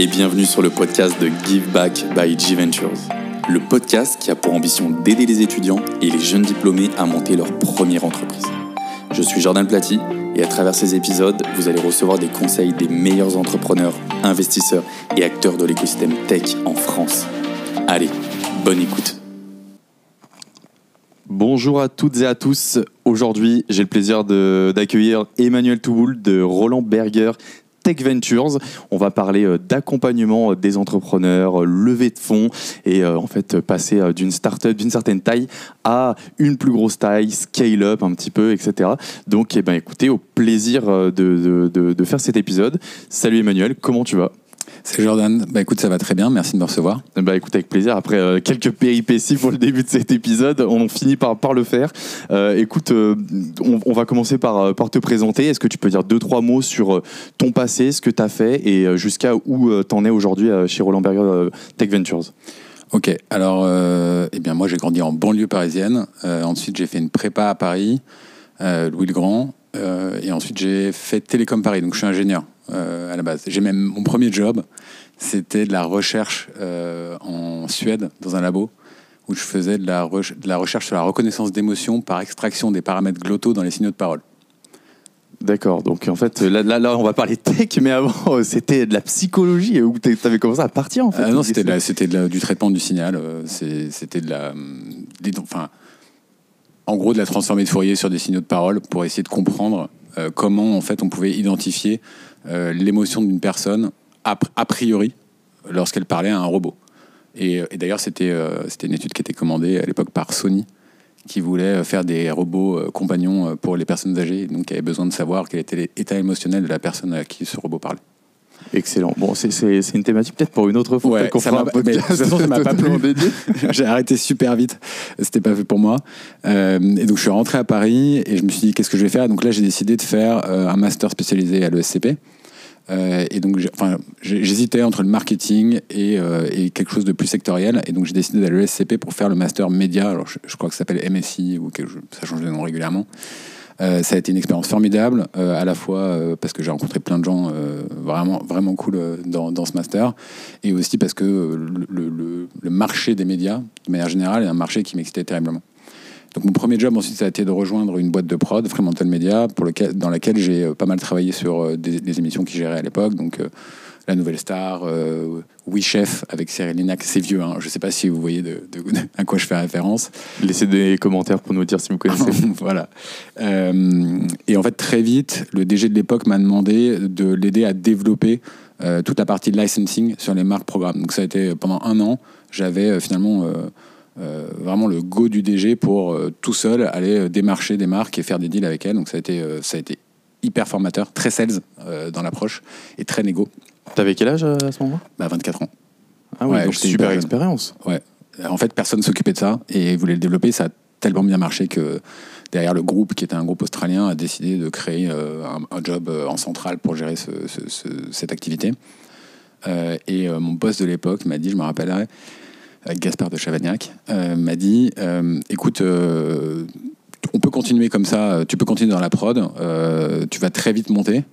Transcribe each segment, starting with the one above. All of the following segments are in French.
Et bienvenue sur le podcast de Give Back by G Ventures. Le podcast qui a pour ambition d'aider les étudiants et les jeunes diplômés à monter leur première entreprise. Je suis Jordan Platy et à travers ces épisodes, vous allez recevoir des conseils des meilleurs entrepreneurs, investisseurs et acteurs de l'écosystème tech en France. Allez, bonne écoute. Bonjour à toutes et à tous. Aujourd'hui, j'ai le plaisir d'accueillir Emmanuel Touboul de Roland Berger Ventures. On va parler euh, d'accompagnement euh, des entrepreneurs, euh, levée de fonds et en fait passer d'une startup d'une certaine taille à une plus grosse taille, scale up un petit peu, etc. Donc, eh ben, écoutez, au plaisir de faire cet épisode. Salut Emmanuel, comment tu vas? C'est Jordan. Bah écoute, ça va très bien. Merci de me recevoir. bah écoute avec plaisir. Après euh, quelques péripéties pour le début de cet épisode, on finit par, par le faire. Euh, écoute, euh, on, on va commencer par, par te présenter. Est-ce que tu peux dire deux trois mots sur ton passé, ce que tu as fait et jusqu'à où tu en es aujourd'hui chez Roland Berger Tech Ventures? Ok. Alors, eh bien, moi, j'ai grandi en banlieue parisienne. Ensuite, j'ai fait une prépa à Paris, Louis le Grand, et ensuite, j'ai fait Télécom Paris. Donc, je suis ingénieur à la base. J'ai même mon premier job, c'était de la recherche euh, en Suède dans un labo où je faisais de la, re- de la recherche sur la reconnaissance d'émotions par extraction des paramètres glottaux dans les signaux de parole. D'accord. Donc en fait là, là, là, on va parler tech, mais avant euh, c'était de la psychologie où tu avais commencé à partir en fait. Ah non, c'était du traitement du signal. euh, C'était de la, hum, des- enfin, en gros, de la transformée de Fourier sur des signaux de parole pour essayer de comprendre euh, comment en fait on pouvait identifier euh, l'émotion d'une personne a, pr- a priori lorsqu'elle parlait à un robot. Et, et d'ailleurs, c'était euh, c'était une étude qui était commandée à l'époque par Sony qui voulait euh, faire des robots euh, compagnons euh, pour les personnes âgées, donc qui avait besoin de savoir quel était l'état émotionnel de la personne à qui ce robot parlait. Excellent. Bon, c'est- une thématique peut-être pour une autre fois. Ouais, ça m'a- podcast mais de toute façon, ça m'a pas plu. j'ai arrêté super vite. C'était pas fait pour moi. Euh, et donc, je suis rentré à Paris et je me suis dit, qu'est-ce que je vais faire? Donc là, j'ai décidé de faire euh, un master spécialisé à l'ESCP. Euh, et donc, j'hésitais entre le marketing et, et quelque chose de plus sectoriel. Et donc, j'ai décidé d'aller à l'ESCP pour faire le master média. Alors, je, je crois que ça s'appelle MSI ou quelque chose, ça change de nom régulièrement. Euh, ça a été une expérience formidable, euh, à la fois euh, parce que j'ai rencontré plein de gens vraiment, vraiment cool dans, ce master, et aussi parce que le, marché des médias, de manière générale, est un marché qui m'excitait terriblement. Donc mon premier job ensuite, ça a été de rejoindre une boîte de prod, Fremantle Media, dans laquelle j'ai pas mal travaillé sur des, émissions qui géraient à l'époque, La Nouvelle Star, euh, Oui Chef avec Cyril Lignac, c'est vieux, hein, je sais pas si vous voyez de, de- à quoi je fais référence. Laissez des commentaires pour nous dire si vous connaissez. voilà. Euh, et en fait, très vite, le DG de l'époque m'a demandé de l'aider à développer euh, toute la partie licensing sur les marques programmes. Donc ça a été pendant un an, j'avais euh, finalement euh, vraiment le go du DG pour euh, tout seul aller euh, démarcher des marques et faire des deals avec elles. Donc ça a été, ça a été hyper formateur, très sales dans l'approche et très négo. T'avais quel âge euh, à ce moment-là? Bah, 24 ans. Ah oui, Ouais, donc super expérience. Ouais. En fait, personne s'occupait de ça et voulait le développer. Ça a tellement bien marché que derrière le groupe, qui était un groupe australien, a décidé de créer euh, un, un job euh, en centrale pour gérer ce- ce- ce- cette activité. Euh, et euh, mon boss de l'époque m'a dit, je me rappellerai, Gaspard de Chavagnac, m'a dit, écoute, on peut continuer comme ça, tu peux continuer dans la prod, tu vas très vite monter.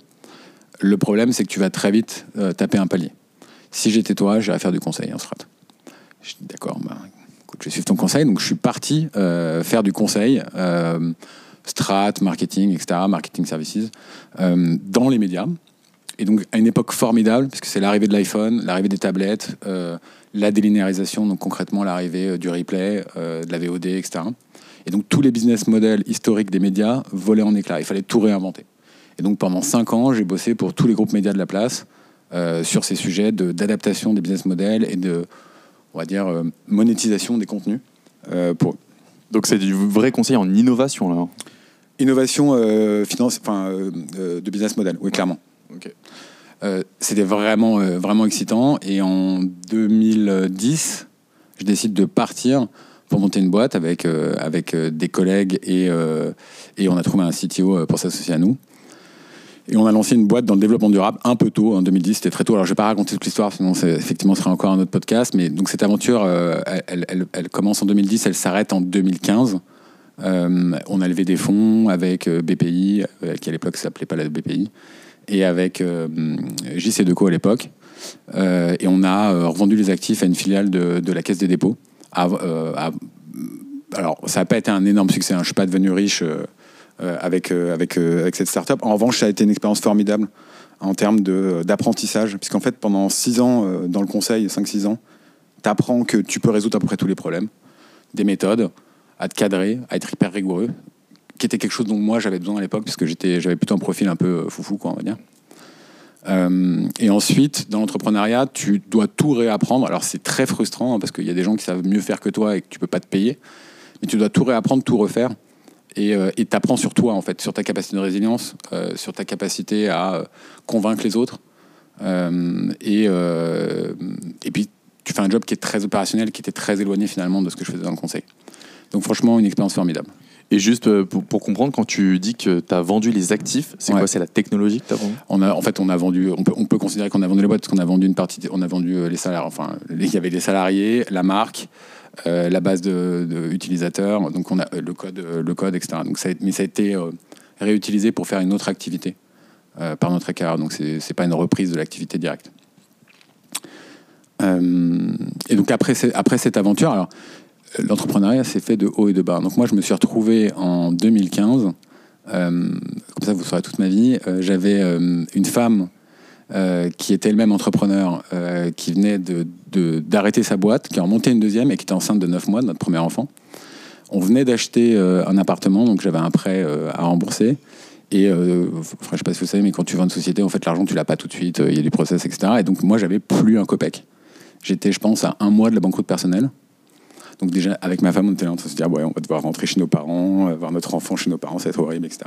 Le problème, c'est que tu vas très vite euh, taper un palier. Si j'étais toi, j'irais faire du conseil en strat. Je dis d'accord, écoute, je vais suivre ton conseil. Donc je suis parti euh, faire du conseil, euh, strat, marketing, etc., marketing services, dans les médias. Et donc à une époque formidable, puisque c'est l'arrivée de l'iPhone, l'arrivée des tablettes, la délinéarisation, donc concrètement l'arrivée du replay, de la VOD, etc. Et donc tous les business models historiques des médias volaient en éclats. Il fallait tout réinventer. Et donc pendant cinq ans, j'ai bossé pour tous les groupes médias de la place euh, sur ces sujets de- d'adaptation des business models et de, on va dire, euh, monétisation des contenus. euh, pour Donc c'est du vrai conseil en innovation là. innovation euh, finance, enfin, de business model, oui, clairement. Euh, C'était vraiment, vraiment excitant. Et en 2010, je décide de partir pour monter une boîte avec, avec des collègues et, et on a trouvé un CTO pour s'associer à nous. Et on a lancé une boîte dans le développement durable un peu tôt, en 2010, c'était très tôt. Alors je vais pas raconter toute l'histoire, sinon effectivement ce sera encore un autre podcast. Mais donc cette aventure, euh, elle, commence en 2010, elle s'arrête en 2015. Euh, on a levé des fonds avec euh, BPI, qui à l'époque s'appelait pas la BPI. et avec euh, JC Deco à l'époque. Et on a revendu les actifs à une filiale de, la Caisse des dépôts. Alors, ça n'a pas été un énorme succès. hein. Je ne suis pas devenu riche avec, euh, avec, euh, avec cette startup. En revanche, ça a été une expérience formidable en termes d'apprentissage. Puisqu'en fait, pendant 6 ans euh, dans le conseil, 5-6 ans, tu apprends que tu peux résoudre à peu près tous les problèmes, des méthodes, à te cadrer, à être hyper rigoureux, qui était quelque chose dont moi j'avais besoin à l'époque, puisque j'avais plutôt un profil un peu euh, foufou, quoi, on va dire. Euh, et ensuite, dans l'entrepreneuriat, tu dois tout réapprendre. Alors c'est très frustrant hein, parce qu'il y a des gens qui savent mieux faire que toi et que tu peux pas te payer, mais tu dois tout réapprendre, tout refaire. Et euh, t'apprends sur toi en fait, sur ta capacité de résilience, euh, sur ta capacité à euh, convaincre les autres. Euh, et, et puis tu fais un job qui est très opérationnel, qui était très éloigné finalement de ce que je faisais dans le conseil. Donc franchement, une expérience formidable. Et juste pour, pour comprendre, quand tu dis que tu as vendu les actifs, c'est Ouais. quoi C'est la technologie que tu as vendue? On a, en fait, on a vendu, on peut, on peut considérer qu'on a vendu les boîtes parce qu'on a vendu une partie, on a vendu les salaires. Enfin, il y avait les salariés, la marque, euh, la base de, donc on a euh, le code, euh, le code, etc. Donc ça, mais ça a été réutilisé pour faire une autre activité par notre écart. Donc c'est, pas une reprise de l'activité directe. Et donc après, après cette aventure, l'entrepreneuriat s'est fait de haut et de bas. Donc moi, je me suis retrouvé en 2015. euh, comme ça, vous saurez toute ma vie. J'avais une femme euh, qui était elle-même entrepreneur, euh, qui venait de- de- d'arrêter sa boîte, qui en montait une deuxième et qui était enceinte de 9 mois de notre premier enfant. On venait d'acheter euh, un appartement, donc j'avais un prêt à rembourser. Et euh, je sais pas si vous savez, mais quand tu vends une société, en fait, l'argent, tu l'as pas tout de suite, il y a du process, etc. Et donc, moi, j'avais plus un copec. J'étais, je pense, à un mois de la banqueroute personnelle. Donc, déjà, avec ma femme, on était là en train de se dire, ouais, on va devoir rentrer chez nos parents, voir notre enfant chez nos parents, ça va être horrible, etc.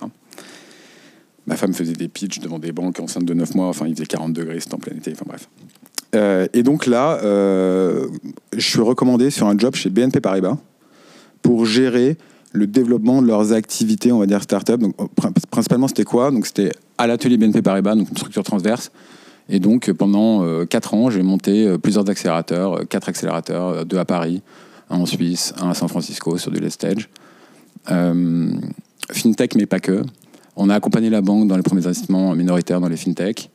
Ma femme faisait des pitchs devant des banques enceinte de 9 mois, enfin, il faisait 40 degrés, c'était en plein été, enfin, bref. Euh, et donc là, euh, je suis recommandé sur un job chez BNP Paribas pour gérer le développement de leurs activités, on va dire start-up. Donc, pr- principalement, c'était quoi? Donc, c'était à l'atelier BNP Paribas, donc une structure transverse. Et donc, pendant euh, quatre ans, j'ai monté euh, plusieurs accélérateurs, euh, quatre accélérateurs, euh, deux à Paris, un en Suisse, un à San Francisco sur du late stage. Fintech, mais pas que. On a accompagné la banque dans les premiers investissements minoritaires dans les fintech.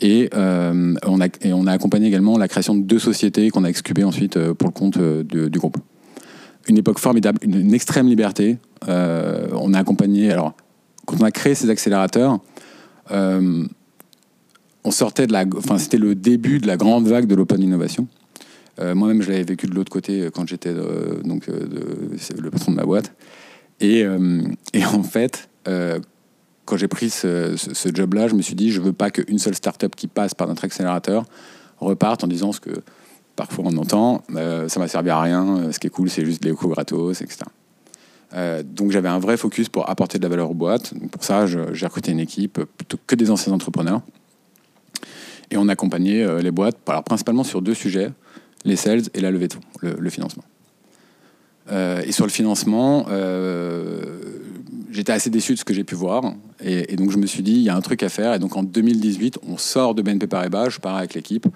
Et, euh, on a, et on a accompagné également la création de deux sociétés qu'on a excubées ensuite euh, pour le compte euh, du groupe. Une époque formidable, une, extrême liberté. On a accompagné. Alors, quand on a créé ces accélérateurs, on sortait de la. Enfin, c'était le début de la grande vague de l'open innovation. Moi-même, je l'avais vécu de l'autre côté quand j'étais donc le patron de ma boîte. Et, et en fait, quand j'ai pris ce, job-là, je me suis dit, je veux pas qu'une seule startup qui passe par notre accélérateur reparte en disant ce que parfois on entend, euh, ça m'a servi à rien, euh, ce qui est cool, c'est juste de l'éco gratos, etc. Euh, donc j'avais un vrai focus pour apporter de la valeur aux boîtes. Pour ça, j'ai recruté une équipe plutôt que des anciens entrepreneurs. Et on accompagnait euh, les boîtes, alors principalement sur deux sujets, les sales et la levée de fonds, le financement. Euh, et sur le financement, euh, j'étais assez déçu de ce que j'ai pu voir. Et, donc je me suis dit, il y a un truc à faire. Et donc en 2018, on sort de BNP Paribas, je pars avec l'équipe,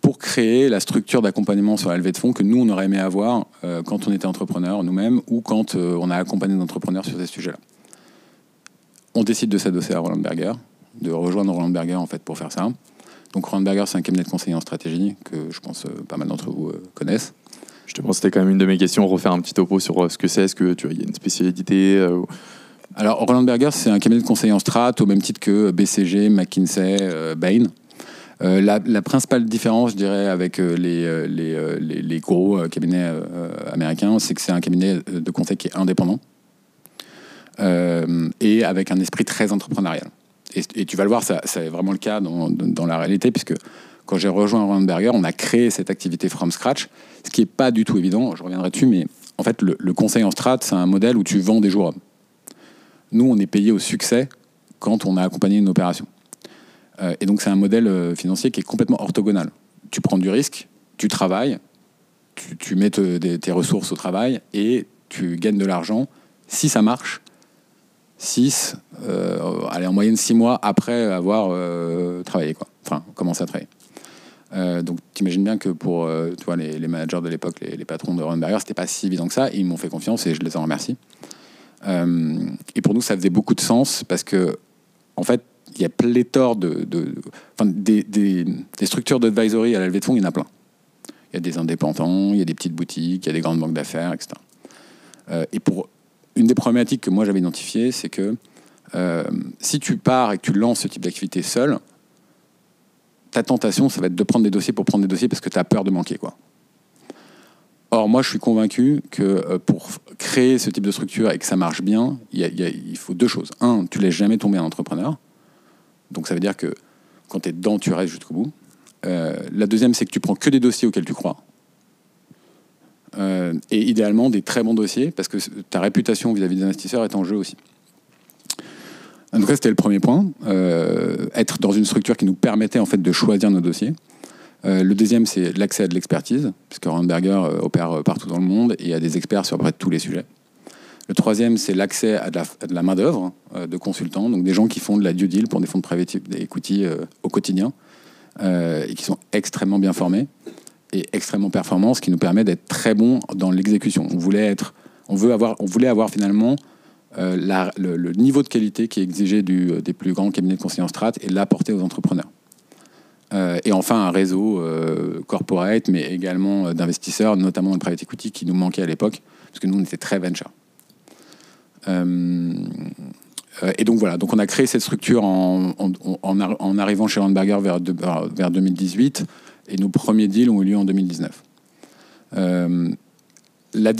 pour créer la structure d'accompagnement sur la levée de fonds que nous, on aurait aimé avoir euh, quand on était entrepreneur nous-mêmes ou quand on a accompagné des entrepreneurs sur ces sujets-là. On décide de s'adosser à Roland Berger, de rejoindre Roland Berger en fait pour faire ça. Donc Roland Berger, c'est un cabinet de conseiller en stratégie que je pense pas mal d'entre vous connaissent. Que c'était quand même une de mes questions, refaire un petit topo sur euh, ce que c'est. Est-ce que y a une spécialité euh, Alors, Roland Berger, c'est un cabinet de conseil en strat au même titre que BCG, McKinsey, euh, Bain. Euh, la, principale différence, je dirais, avec euh, les, euh, euh, gros euh, cabinets euh, américains, c'est que c'est un cabinet de conseil qui est indépendant euh, et avec un esprit très entrepreneurial. Et, et tu vas le voir, ça, c'est vraiment le cas dans, dans la réalité, puisque quand j'ai rejoint Roland Berger, on a créé cette activité from scratch, ce qui n'est pas du tout évident, je reviendrai dessus, mais en fait, le, conseil en strat, c'est un modèle où tu vends des jours. Nous, on est payé au succès quand on a accompagné une opération. Euh, et donc, c'est un modèle euh, financier qui est complètement orthogonal. Tu prends du risque, tu travailles, tu, mets tes ressources au travail et tu gagnes de l'argent. Si ça marche, 6, allez, en moyenne 6 mois après avoir euh, travaillé, quoi. Enfin, commencé à travailler. Euh, donc, t'imagines bien que pour euh, tu vois, les, managers de l'époque, les, patrons de Roland Berger, c'était pas si évident que ça. Ils m'ont fait confiance et je les en remercie. Euh, et pour nous, ça faisait beaucoup de sens parce que, en fait, il y a pléthore de, de des, structures d'advisory à la levée de fonds, il y en a plein. Il y a des indépendants, il y a des petites boutiques, il y a des grandes banques d'affaires, etc. Euh, et pour une des problématiques que moi j'avais identifiées, c'est que si tu pars et que tu lances ce type d'activité seul, ta tentation, ça va être de prendre des dossiers pour prendre des dossiers parce que tu as peur de manquer. Quoi. Or, moi, je suis convaincu que euh, pour créer ce type de structure et que ça marche bien, il, faut deux choses. Un, tu laisses jamais tomber un entrepreneur. Donc, ça veut dire que quand tu es dedans, tu restes jusqu'au bout. Euh, la deuxième, c'est que tu prends que des dossiers auxquels tu crois. Euh, et idéalement, des très bons dossiers, parce que ta réputation vis-à-vis des investisseurs est en jeu aussi. Tout cas, c'était le premier point. euh, être dans une structure qui nous permettait en fait de choisir nos dossiers. Euh, le deuxième, c'est l'accès à de l'expertise, puisque Hornberger euh, opère partout dans le monde et a des experts sur à peu près tous les sujets. Le troisième, c'est l'accès à de la, main-d'œuvre de consultants, donc des gens qui font de la due deal pour des fonds de private equity au quotidien et qui sont extrêmement bien formés et extrêmement performants, ce qui nous permet d'être très bons dans l'exécution. On on on voulait avoir finalement euh, le, niveau de qualité qui est exigé euh, des plus grands cabinets de conseil en strat et l'apporter aux entrepreneurs. Euh, et enfin, un réseau corporate, mais également d'investisseurs, notamment le private equity, qui nous manquait à l'époque, parce que nous, on était très venture. Et donc voilà, donc on a créé cette structure en, en, en arri- en arrivant chez Landberger vers, de- vers, vers 2018, et nos premiers deals ont eu lieu en 2019. Euh, la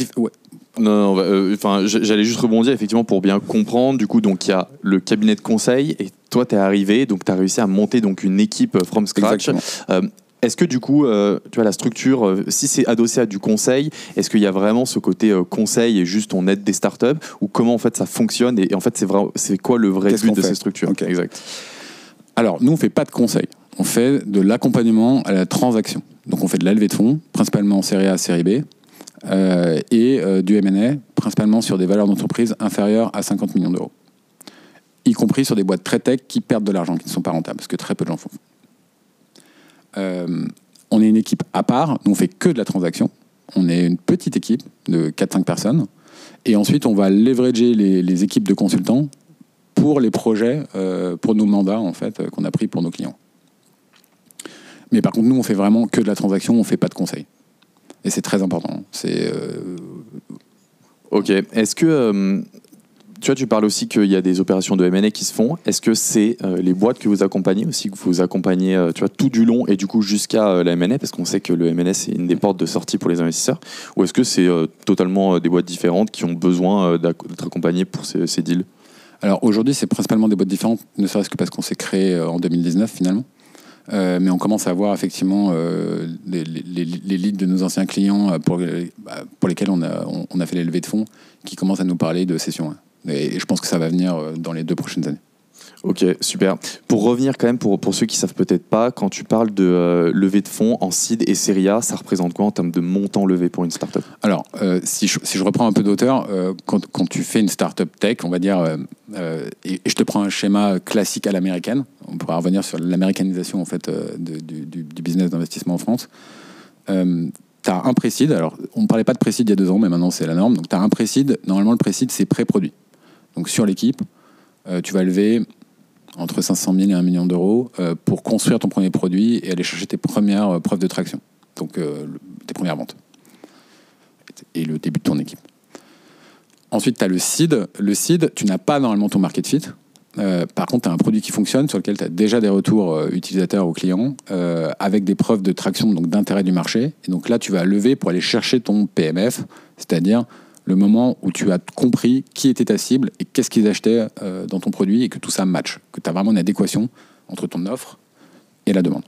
Non, non, euh, enfin, j'allais juste rebondir effectivement pour bien comprendre. Du coup, donc il y a le cabinet de conseil et toi, tu es arrivé, donc tu as réussi à monter donc une équipe euh, from scratch. Euh, est-ce que du coup, euh, tu vois, la structure, euh, si c'est adossé à du conseil, est-ce qu'il y a vraiment ce côté euh, conseil et juste on aide des startups? Ou comment en fait ça fonctionne et, et en fait c'est vrai, c'est quoi le vrai Qu'est-ce but de ces structures? Ok. Exact. Alors, nous, on fait pas de conseil. On fait de l'accompagnement à la transaction. Donc, on fait de la levée de fonds, principalement en série A, série B, et euh, du M&A, principalement sur des valeurs d'entreprise inférieures à 50 millions d'euros. Y compris sur des boîtes très tech qui perdent de l'argent, qui ne sont pas rentables, parce que très peu de gens font. Euh, on est une équipe à part, nous, on fait que de la transaction. On est une petite équipe de 4-5 personnes. Et ensuite, on va leverager les, les équipes de consultants pour les projets, euh, pour nos mandats en fait, euh, qu'on a pris pour nos clients. Mais par contre, nous, on fait vraiment que de la transaction, on fait pas de conseil. Et c'est très important. C'est euh, Ok. Est-ce que euh, tu vois, tu parles aussi qu'il y a des opérations de M&A qui se font. Est-ce que c'est euh, les boîtes que vous accompagnez aussi, que vous accompagnez, euh, tu vois, tout du long et du coup jusqu'à euh, la M&A, parce qu'on sait que le M&A c'est une des portes de sortie pour les investisseurs. Ou est-ce que c'est totalement des boîtes différentes qui ont besoin d'être accompagnées pour ces, ces deals? Alors aujourd'hui, c'est principalement des boîtes différentes, ne serait-ce que parce qu'on s'est créé en 2019 finalement. Euh, mais on commence à voir effectivement euh, les, les- de nos anciens clients euh, bah, pour lesquels on a, fait les levées de fonds qui commencent à nous parler de sessions. Et, et je pense que ça va venir dans les deux prochaines années. Ok, super. Pour revenir quand même, pour, pour ceux qui savent peut-être pas, quand tu parles de euh, levée de fonds en seed et série A, ça représente quoi en termes de montant levé pour une startup? Alors, euh, si, je, si je reprends un peu d'auteur, euh, quand, quand tu fais une startup tech, on va dire, et, je te prends un schéma classique à l'américaine, on pourra revenir sur l'américanisation en fait du, du- business d'investissement en France. Tu as un précide, alors on ne parlait pas de précide il y a deux ans, mais maintenant c'est la norme. Donc tu as un précide, normalement le précide c'est pré-produit. Donc sur l'équipe, tu vas lever entre 500 000 et 1 million d'euros euh, pour construire ton premier produit et aller chercher tes premières euh, preuves de traction, donc euh, tes premières ventes et le début de ton équipe. Ensuite, tu as le seed. Le seed, tu n'as pas normalement ton market fit. Par contre, tu as un produit qui fonctionne, sur lequel tu as déjà des retours utilisateurs ou clients, avec des preuves de traction, donc d'intérêt du marché. Et donc là, tu vas lever pour aller chercher ton PMF, c'est-à-dire moment où tu as compris qui était ta cible et qu'est-ce qu'ils achetaient euh, dans ton produit et que tout ça match, que tu as vraiment une adéquation entre ton offre et la demande.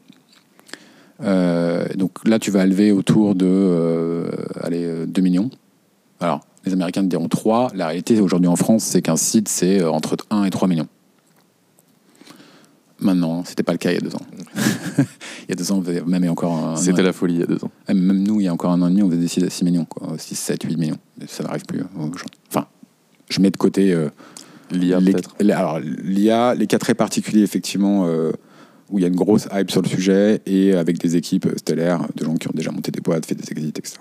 Euh, donc là, tu vas lever autour de euh, allez, euh, 2 millions. Alors, les Américains te diront 3. La réalité aujourd'hui en France, c'est qu'un site, c'est entre 1 et 3 millions. Maintenant, c'était pas le cas il y a deux ans. il y a deux ans, même a encore un. C'était la folie il y a deux ans. Même nous, il y a encore un an et demi, on faisait sites à 6 millions, quoi. 6, 7, 8 millions. Ça n'arrive plus. euh, aujourd'hui. Enfin, je mets de côté. euh, L'IA peut-être. alors, l'IA, les cas très particuliers, effectivement, euh, où il y a une grosse hype sur le sujet et avec des équipes stellaires de gens qui ont déjà monté des boîtes, fait des exits, etc.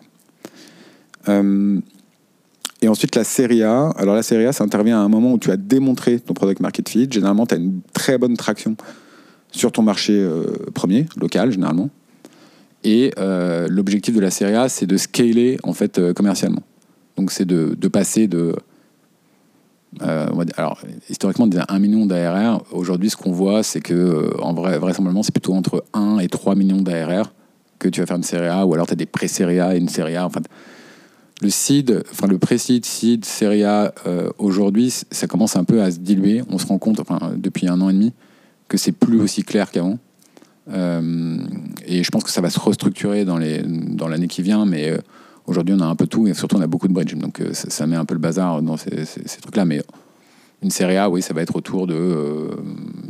Euh, Et ensuite, la série A. Alors, la série A, ça intervient à un moment où tu as démontré ton product market fit. Généralement, tu as une très bonne traction sur ton marché euh, premier, local, généralement. Et euh, l'objectif de la série A, c'est de scaler, en fait, euh, commercialement. Donc, c'est de, passer de. on alors, historiquement, des 1 million d'ARR. Aujourd'hui, ce qu'on voit, c'est que, en vrai, vraisemblablement, c'est plutôt entre 1 et 3 millions d'ARR que tu vas faire une série A, ou alors tu as des pré-série A et une série A. Enfin, le seed, enfin le pré-seed, seed, série A, euh, aujourd'hui, ça commence un peu à se diluer. On se rend compte, enfin, depuis un an et demi, que c'est plus aussi clair qu'avant. Euh, et je pense que ça va se restructurer dans les dans l'année qui vient, mais euh, aujourd'hui on a un peu tout et surtout on a beaucoup de bridge, donc euh, ça, ça met un peu le bazar dans ces, ces- ces trucs-là. Mais une série A, oui, ça va être autour de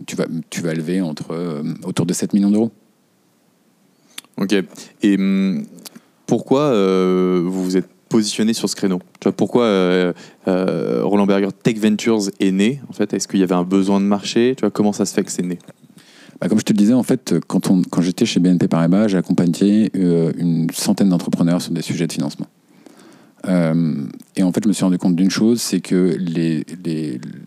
tu vas tu vas lever entre autour de 7 millions d'euros. Ok. Et hum, pourquoi vous vous êtes positionné sur ce créneau tu vois, Pourquoi euh, euh, Roland Berger Tech Ventures est né En fait, est-ce qu'il y avait un besoin de marché? Tu vois, comment ça se fait que c'est né? Bah, comme je te le disais, en fait, quand, j'étais chez BNP Paribas, j'ai accompagné euh, une centaine d'entrepreneurs sur des sujets de financement. Et en fait, je me suis rendu compte d'une chose, c'est que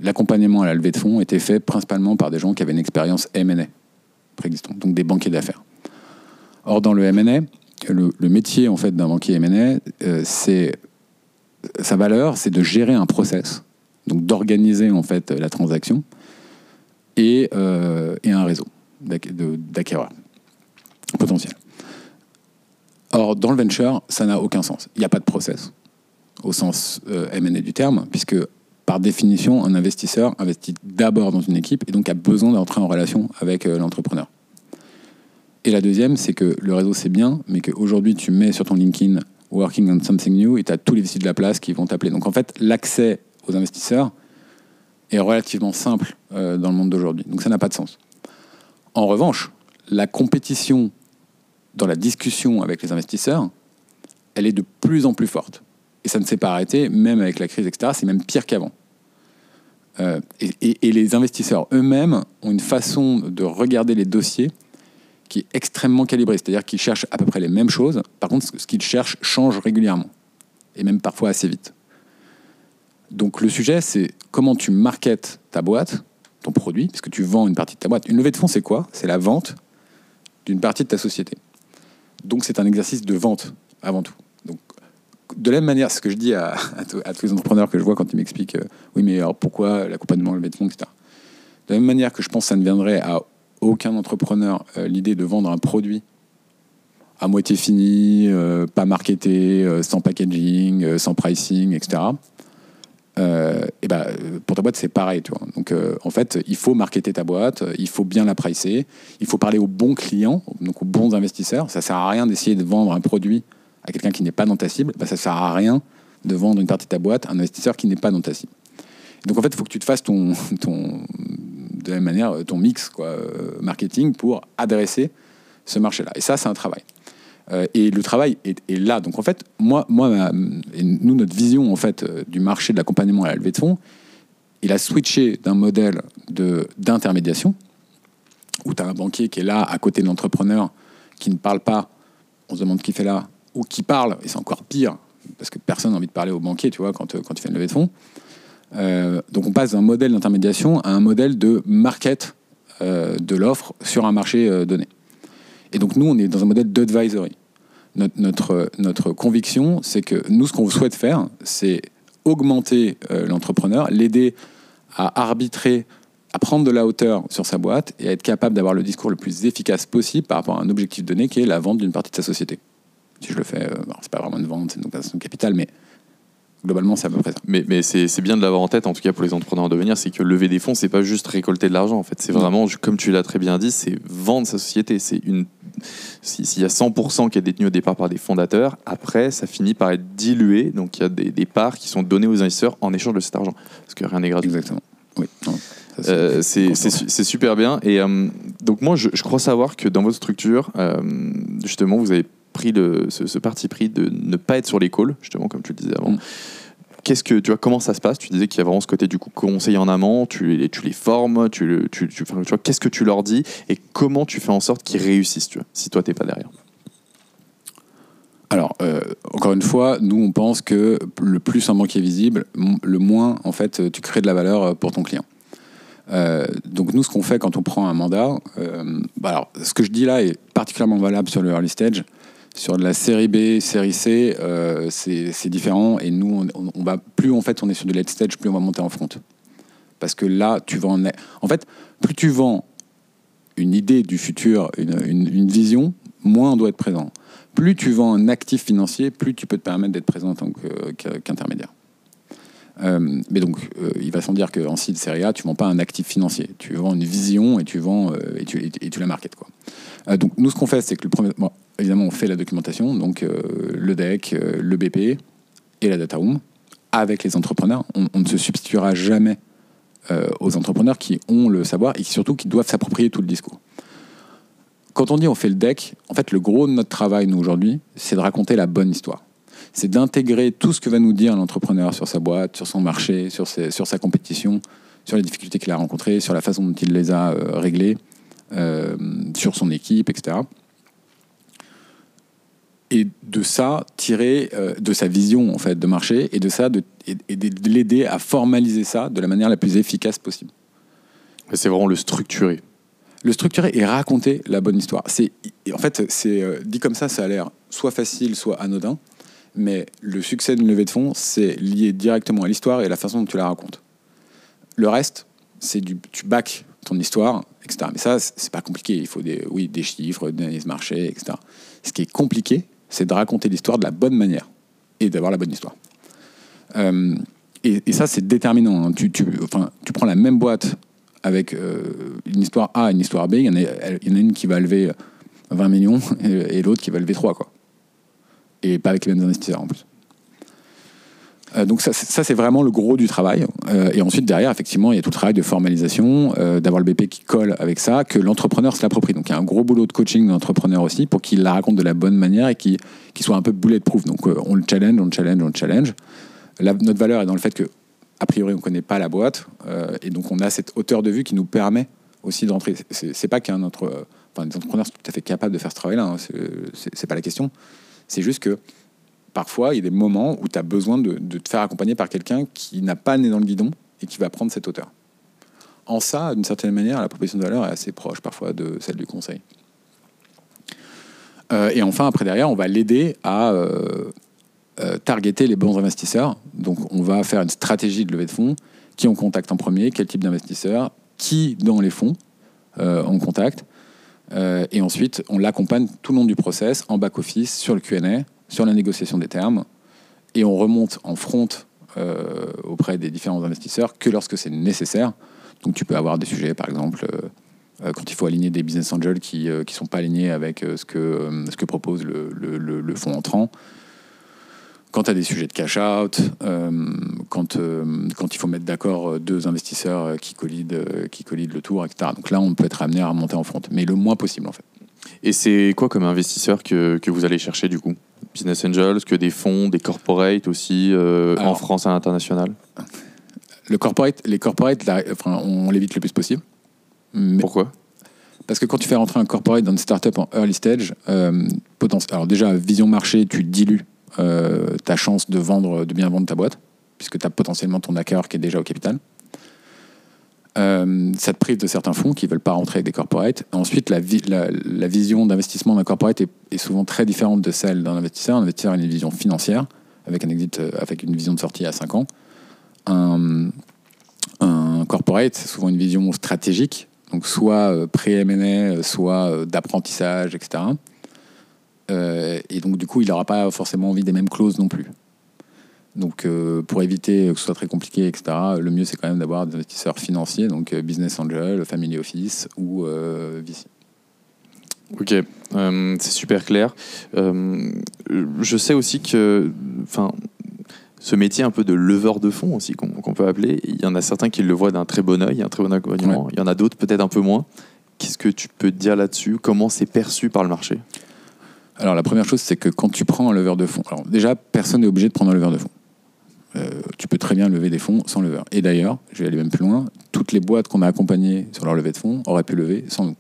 l'accompagnement à la levée de fonds était fait principalement par des gens qui avaient une expérience M&A donc des banquiers d'affaires. Or, dans le M&A, le, métier en fait d'un banquier M&A, euh, c'est sa valeur, c'est de gérer un process, donc d'organiser en fait la transaction et, euh, et un réseau d'acquéreurs potentiels. Or, dans le venture, ça n'a aucun sens. Il n'y a pas de process au sens euh, M&A du terme, puisque par définition, un investisseur investit d'abord dans une équipe et donc a besoin d'entrer en relation avec euh, l'entrepreneur. Et la deuxième, c'est que le réseau, c'est bien, mais qu'aujourd'hui, tu mets sur ton LinkedIn Working on Something New et tu as tous les VC de la place qui vont t'appeler. Donc en fait, l'accès aux investisseurs est relativement simple euh, dans le monde d'aujourd'hui. Donc ça n'a pas de sens. En revanche, la compétition dans la discussion avec les investisseurs, elle est de plus en plus forte. Et ça ne s'est pas arrêté, même avec la crise, etc. C'est même pire qu'avant. Euh, et, les investisseurs eux-mêmes ont une façon de regarder les dossiers qui est extrêmement calibrée. C'est-à-dire qu'ils cherchent à peu près les mêmes choses. Par contre, ce qu'ils cherchent change régulièrement. Et même parfois assez vite. Donc le sujet, c'est comment tu marketes ta boîte, ton produit, puisque tu vends une partie de ta boîte. Une levée de fonds, c'est quoi? C'est la vente d'une partie de ta société. Donc c'est un exercice de vente avant tout. Donc de la même manière, ce que je dis à, tous- les entrepreneurs que je vois quand ils m'expliquent, euh, oui mais alors pourquoi l'accompagnement, levée de fonds, etc. De la même manière que je pense que ça ne viendrait à aucun entrepreneur euh, l'idée de vendre un produit à moitié fini, euh, pas marketé, euh, sans packaging, sans pricing, etc. Et ben, pour ta boîte, c'est pareil. Tu vois. Donc, en fait, il faut marketer ta boîte, il faut bien la pricer, il faut parler aux bons clients, donc aux bons investisseurs. Ça sert à rien d'essayer de vendre un produit à quelqu'un qui n'est pas dans ta cible. Ben, ça sert à rien de vendre une partie de ta boîte à un investisseur qui n'est pas dans ta cible. Donc, en fait, il faut que tu te fasses ton, ton, de la même manière euh, ton mix euh, marketing pour adresser ce marché-là. Et ça, c'est un travail. Euh, et le travail est, là. Donc en fait, moi, moi et nous, notre vision en fait du marché de l'accompagnement à la levée de fonds, il a switché d'un modèle d'intermédiation où tu as un banquier qui est là à côté de l'entrepreneur qui ne parle pas, on se demande qui fait là, ou qui parle, et c'est encore pire, parce que personne n'a envie de parler au banquier, tu vois, quand, quand tu fais une levée de fonds. Euh, donc on passe d'un modèle d'intermédiation à un modèle de market euh, de l'offre sur un marché euh, donné. Et donc nous, on est dans un modèle d'advisory. Notre, conviction, c'est que nous, ce qu'on souhaite faire, c'est augmenter l'entrepreneur, l'aider à arbitrer, à prendre de la hauteur sur sa boîte et à être capable d'avoir le discours le plus efficace possible par rapport à un objectif donné qui est la vente d'une partie de sa société. Si je le fais, c'est pas vraiment une vente, c'est une de capital, mais globalement, c'est à peu près ça. Mais, mais c'est bien de l'avoir en tête, en tout cas pour les entrepreneurs en devenir, c'est que lever des fonds, c'est pas juste récolter de l'argent. En fait, c'est vraiment, comme tu l'as très bien dit, c'est vendre sa société. C'est une. si- S'il y a 100% qui est détenu au départ par des fondateurs, après, ça finit par être dilué. Donc il y a des, des parts qui sont données aux investisseurs en échange de cet argent. Parce que rien n'est gratuit. Exactement. Oui. Euh, c'est c'est su- c'est super bien. Et euh, donc moi, je, je crois savoir que dans votre structure, euh, justement, vous avez pris le, ce, ce parti pris de ne pas être sur les calls, justement, comme tu le disais avant. Mm. Qu'est-ce que tu vois comment ça se passe? Tu disais qu'il y a vraiment ce côté du coup conseil en amont, tu les, tu les formes, tu, tu, tu, enfin, tu vois qu'est-ce que tu leur dis et comment tu fais en sorte qu'ils réussissent, tu vois, si toi t'es pas derrière? Alors, euh, encore une fois, nous, on pense que le plus un banquier est visible, le moins, en fait, tu crées de la valeur euh, pour ton client. Euh, donc, nous, ce qu'on fait quand on prend un mandat, euh, bah alors, ce que je dis là est particulièrement valable sur le early stage. Sur la série B, série C, euh, c'est différent. Et nous, on, va, plus en fait on est sur du late stage, plus on va monter en front. Parce que là, tu vends. En fait, plus tu vends une idée du futur, une, une- vision, moins on doit être présent. Plus tu vends un actif financier, plus tu peux te permettre d'être présent en tant qu'intermédiaire. Euh, mais donc, euh, il va sans dire qu'en seed série A, tu vends pas un actif financier. Tu vends une vision et tu vends euh, et, tu, la. Euh, donc, nous, ce qu'on fait, c'est que le premier, évidemment, on fait la documentation, donc le deck, le BP et la data room avec les entrepreneurs. On, ne se substituera jamais aux entrepreneurs qui ont le savoir et qui, surtout qui doivent s'approprier tout le discours. Quand on dit on fait le deck, en fait, le gros de notre travail, nous, aujourd'hui, c'est de raconter la bonne histoire. C'est d'intégrer tout ce que va nous dire l'entrepreneur sur sa boîte, sur son marché, sur, ses- sur sa compétition, sur les difficultés qu'il a rencontrées, sur la façon dont il les a euh, réglées, euh, sur son équipe, etc. Et de ça, tirer euh, de sa vision en fait, de marché et de ça, de, et, et de l'aider à formaliser ça de la manière la plus efficace possible C'est vraiment le structuré. le structurer et raconter la bonne histoire. C'est, en fait, c'est dit comme ça, ça a l'air soit facile, soit anodin, mais le succès d'une levée de fonds, c'est lié directement à l'histoire et à la façon dont tu la racontes. Le reste, c'est du, tu back ton histoire, etc. Mais ça, c'est pas compliqué. Il faut des, oui, des chiffres, des analyses marché, etc. Ce qui est compliqué, c'est de raconter l'histoire de la bonne manière et d'avoir la bonne histoire. Euh, et, ça, c'est déterminant. hein. Tu, tu, prends la même boîte avec euh, une histoire A et une histoire B, il y, en a, elle- il y en a une qui va lever 20 millions et, et l'autre qui va lever 3. Quoi. Et pas avec les mêmes investisseurs en plus. Euh, donc ça, c'est- vraiment le gros du travail. Euh, et ensuite, derrière, effectivement, il y a tout le travail de formalisation, euh, d'avoir le BP qui colle avec ça, que l'entrepreneur se l'approprie. Donc il y a un gros boulot de coaching de aussi pour qu'il la raconte de la bonne manière et qu'il qu'il soit un peu bulletproof. Donc on le challenge, on le challenge, on le challenge. Notre valeur est dans le fait que, a priori, on ne connaît pas la boîte. et donc on a cette hauteur de vue qui nous permet aussi d'entrer. C'est c'est pas qu'un euh, Enfin, les entrepreneurs sont tout à fait capables de faire ce travail-là. hein, c'est pas la question. C'est juste que parfois, il y a des moments où tu as besoin de, te faire accompagner par quelqu'un qui n'a pas né dans le guidon et qui va prendre cette hauteur. En ça, d'une certaine manière, la proposition de valeur est assez proche parfois de celle du conseil. Euh, et enfin, après, derrière, on va l'aider à euh, euh, targeter les bons investisseurs. Donc, on va faire une stratégie de levée de fonds. Qui on contacte en premier? Quel type d'investisseur? Qui dans les fonds on contacte? Euh, Et ensuite, on l'accompagne tout le long du process, en back-office, sur le Q&A, sur la négociation des termes. Et on remonte en front euh, auprès des différents investisseurs que lorsque c'est nécessaire. Donc, tu peux avoir des sujets, par exemple, euh, quand il faut aligner des business angels qui ne sont pas alignés avec ce, que, ce que propose le- le fonds entrant. Quand tu as des sujets de cash out, euh, quand, euh, quand il faut mettre d'accord euh, deux investisseurs qui collident, qui collident le tour, etc. Donc là, on peut être amené à remonter en front, mais le moins possible en fait. Et c'est quoi comme investisseur que, que vous allez chercher du coup? Business Angels, que des fonds, des corporates aussi, euh, en France et à l'international? Le corporate, les corporates, là, enfin, on l'évite le plus possible. Mais- Pourquoi? Parce que quand tu fais rentrer un corporate dans une startup en early stage, euh, potentiel- alors déjà, vision marché, tu dilues euh, ta chance de vendre, de bien vendre ta boîte, puisque tu as potentiellement ton acquéreur qui est déjà au capital. Euh, ça de certains fonds qui ne veulent pas rentrer avec des corporates. Ensuite, la, la- vision d'investissement d'un corporate est, souvent très différente de celle d'un investisseur. Un investisseur a une vision financière, avec, un exit, euh, avec une vision de sortie à 5 ans. Un, corporate, c'est souvent une vision stratégique, donc soit euh, pré-M&A, soit d'apprentissage, etc. Euh, et donc, du coup, il n'aura pas forcément envie des mêmes clauses non plus. Donc, euh, pour éviter que ce soit très compliqué, etc., le mieux, c'est quand même d'avoir des investisseurs financiers, donc euh, business angel, family office ou euh, VC. Ok, c'est super clair. Je sais aussi que, enfin, ce métier un peu de leveur de fonds aussi qu'on peut appeler, il y en a certains qui le voient d'un très bon œil, un très bon accompagnement. Il y en a d'autres peut-être un peu moins. Qu'est-ce que tu peux dire là-dessus? Comment c'est perçu par le marché? Alors, la première chose, c'est que quand tu prends un leveur de fonds, alors déjà, personne n'est obligé de prendre un leveur de fonds. Euh, tu peux très bien lever des fonds sans leveur. Et d'ailleurs, je vais aller même plus loin, toutes les boîtes qu'on a accompagnées sur leur levée de fonds auraient pu lever sans nous,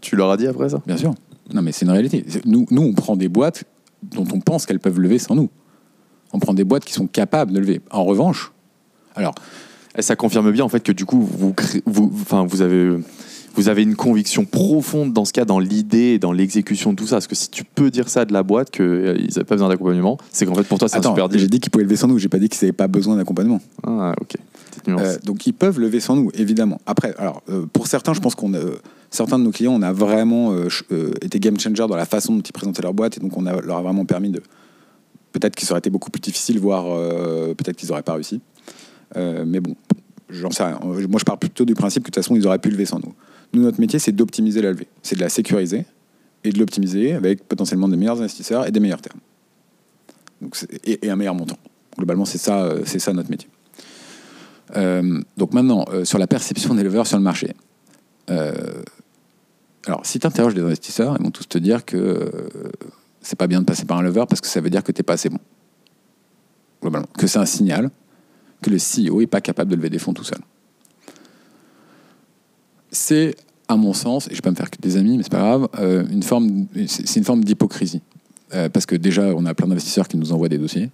Tu leur as dit après ça? Bien sûr. Non, mais c'est une réalité. Nous, nous, on prend des boîtes dont on pense qu'elles peuvent lever sans nous. On prend des boîtes qui sont capables de lever. En revanche, alors, Et ça confirme bien en fait que du coup vous cré- vous enfin vous avez vous avez une conviction profonde dans ce cas dans l'idée et dans l'exécution de tout ça parce que si tu peux dire ça de la boîte qu'ils n'avaient pas besoin d'accompagnement c'est qu'en fait pour toi c'est un super deal j'ai dit qu'ils pouvaient lever sans nous. J'ai pas dit qu'ils n'avaient pas besoin d'accompagnement. ah ok Euh, donc ils peuvent lever sans nous, évidemment. Après, alors euh, pour certains, je pense qu'on certains de nos clients, on a vraiment euh, euh, été game changer dans la façon dont ils présentaient leur boîte, et donc on a, leur a vraiment permis de. Peut-être qu'il aurait été beaucoup plus difficile, voire euh, peut-être qu'ils n'auraient pas réussi. Euh, mais bon, j'en sais rien. Euh, Moi, je pars plutôt du principe que de toute façon, ils auraient pu lever sans nous. Nous, notre métier, c'est d'optimiser la levée, c'est de la sécuriser et de l'optimiser avec potentiellement des meilleurs investisseurs et des meilleurs termes. Et, un meilleur montant. Globalement, c'est ça, euh, notre métier. Euh, donc maintenant, euh, sur la perception des leveurs sur le marché. Alors, si tu interroges des investisseurs, ils vont tous te dire que c'est pas bien de passer par un lever parce que ça veut dire que t'es pas assez bon. Globalement. Que c'est un signal que le CEO est pas capable de lever des fonds tout seul. C'est, à mon sens, et je vais pas me faire que des amis, mais c'est pas grave, euh, une forme, c'est une forme d'hypocrisie. Euh, parce que déjà, on a plein d'investisseurs qui nous envoient des dossiers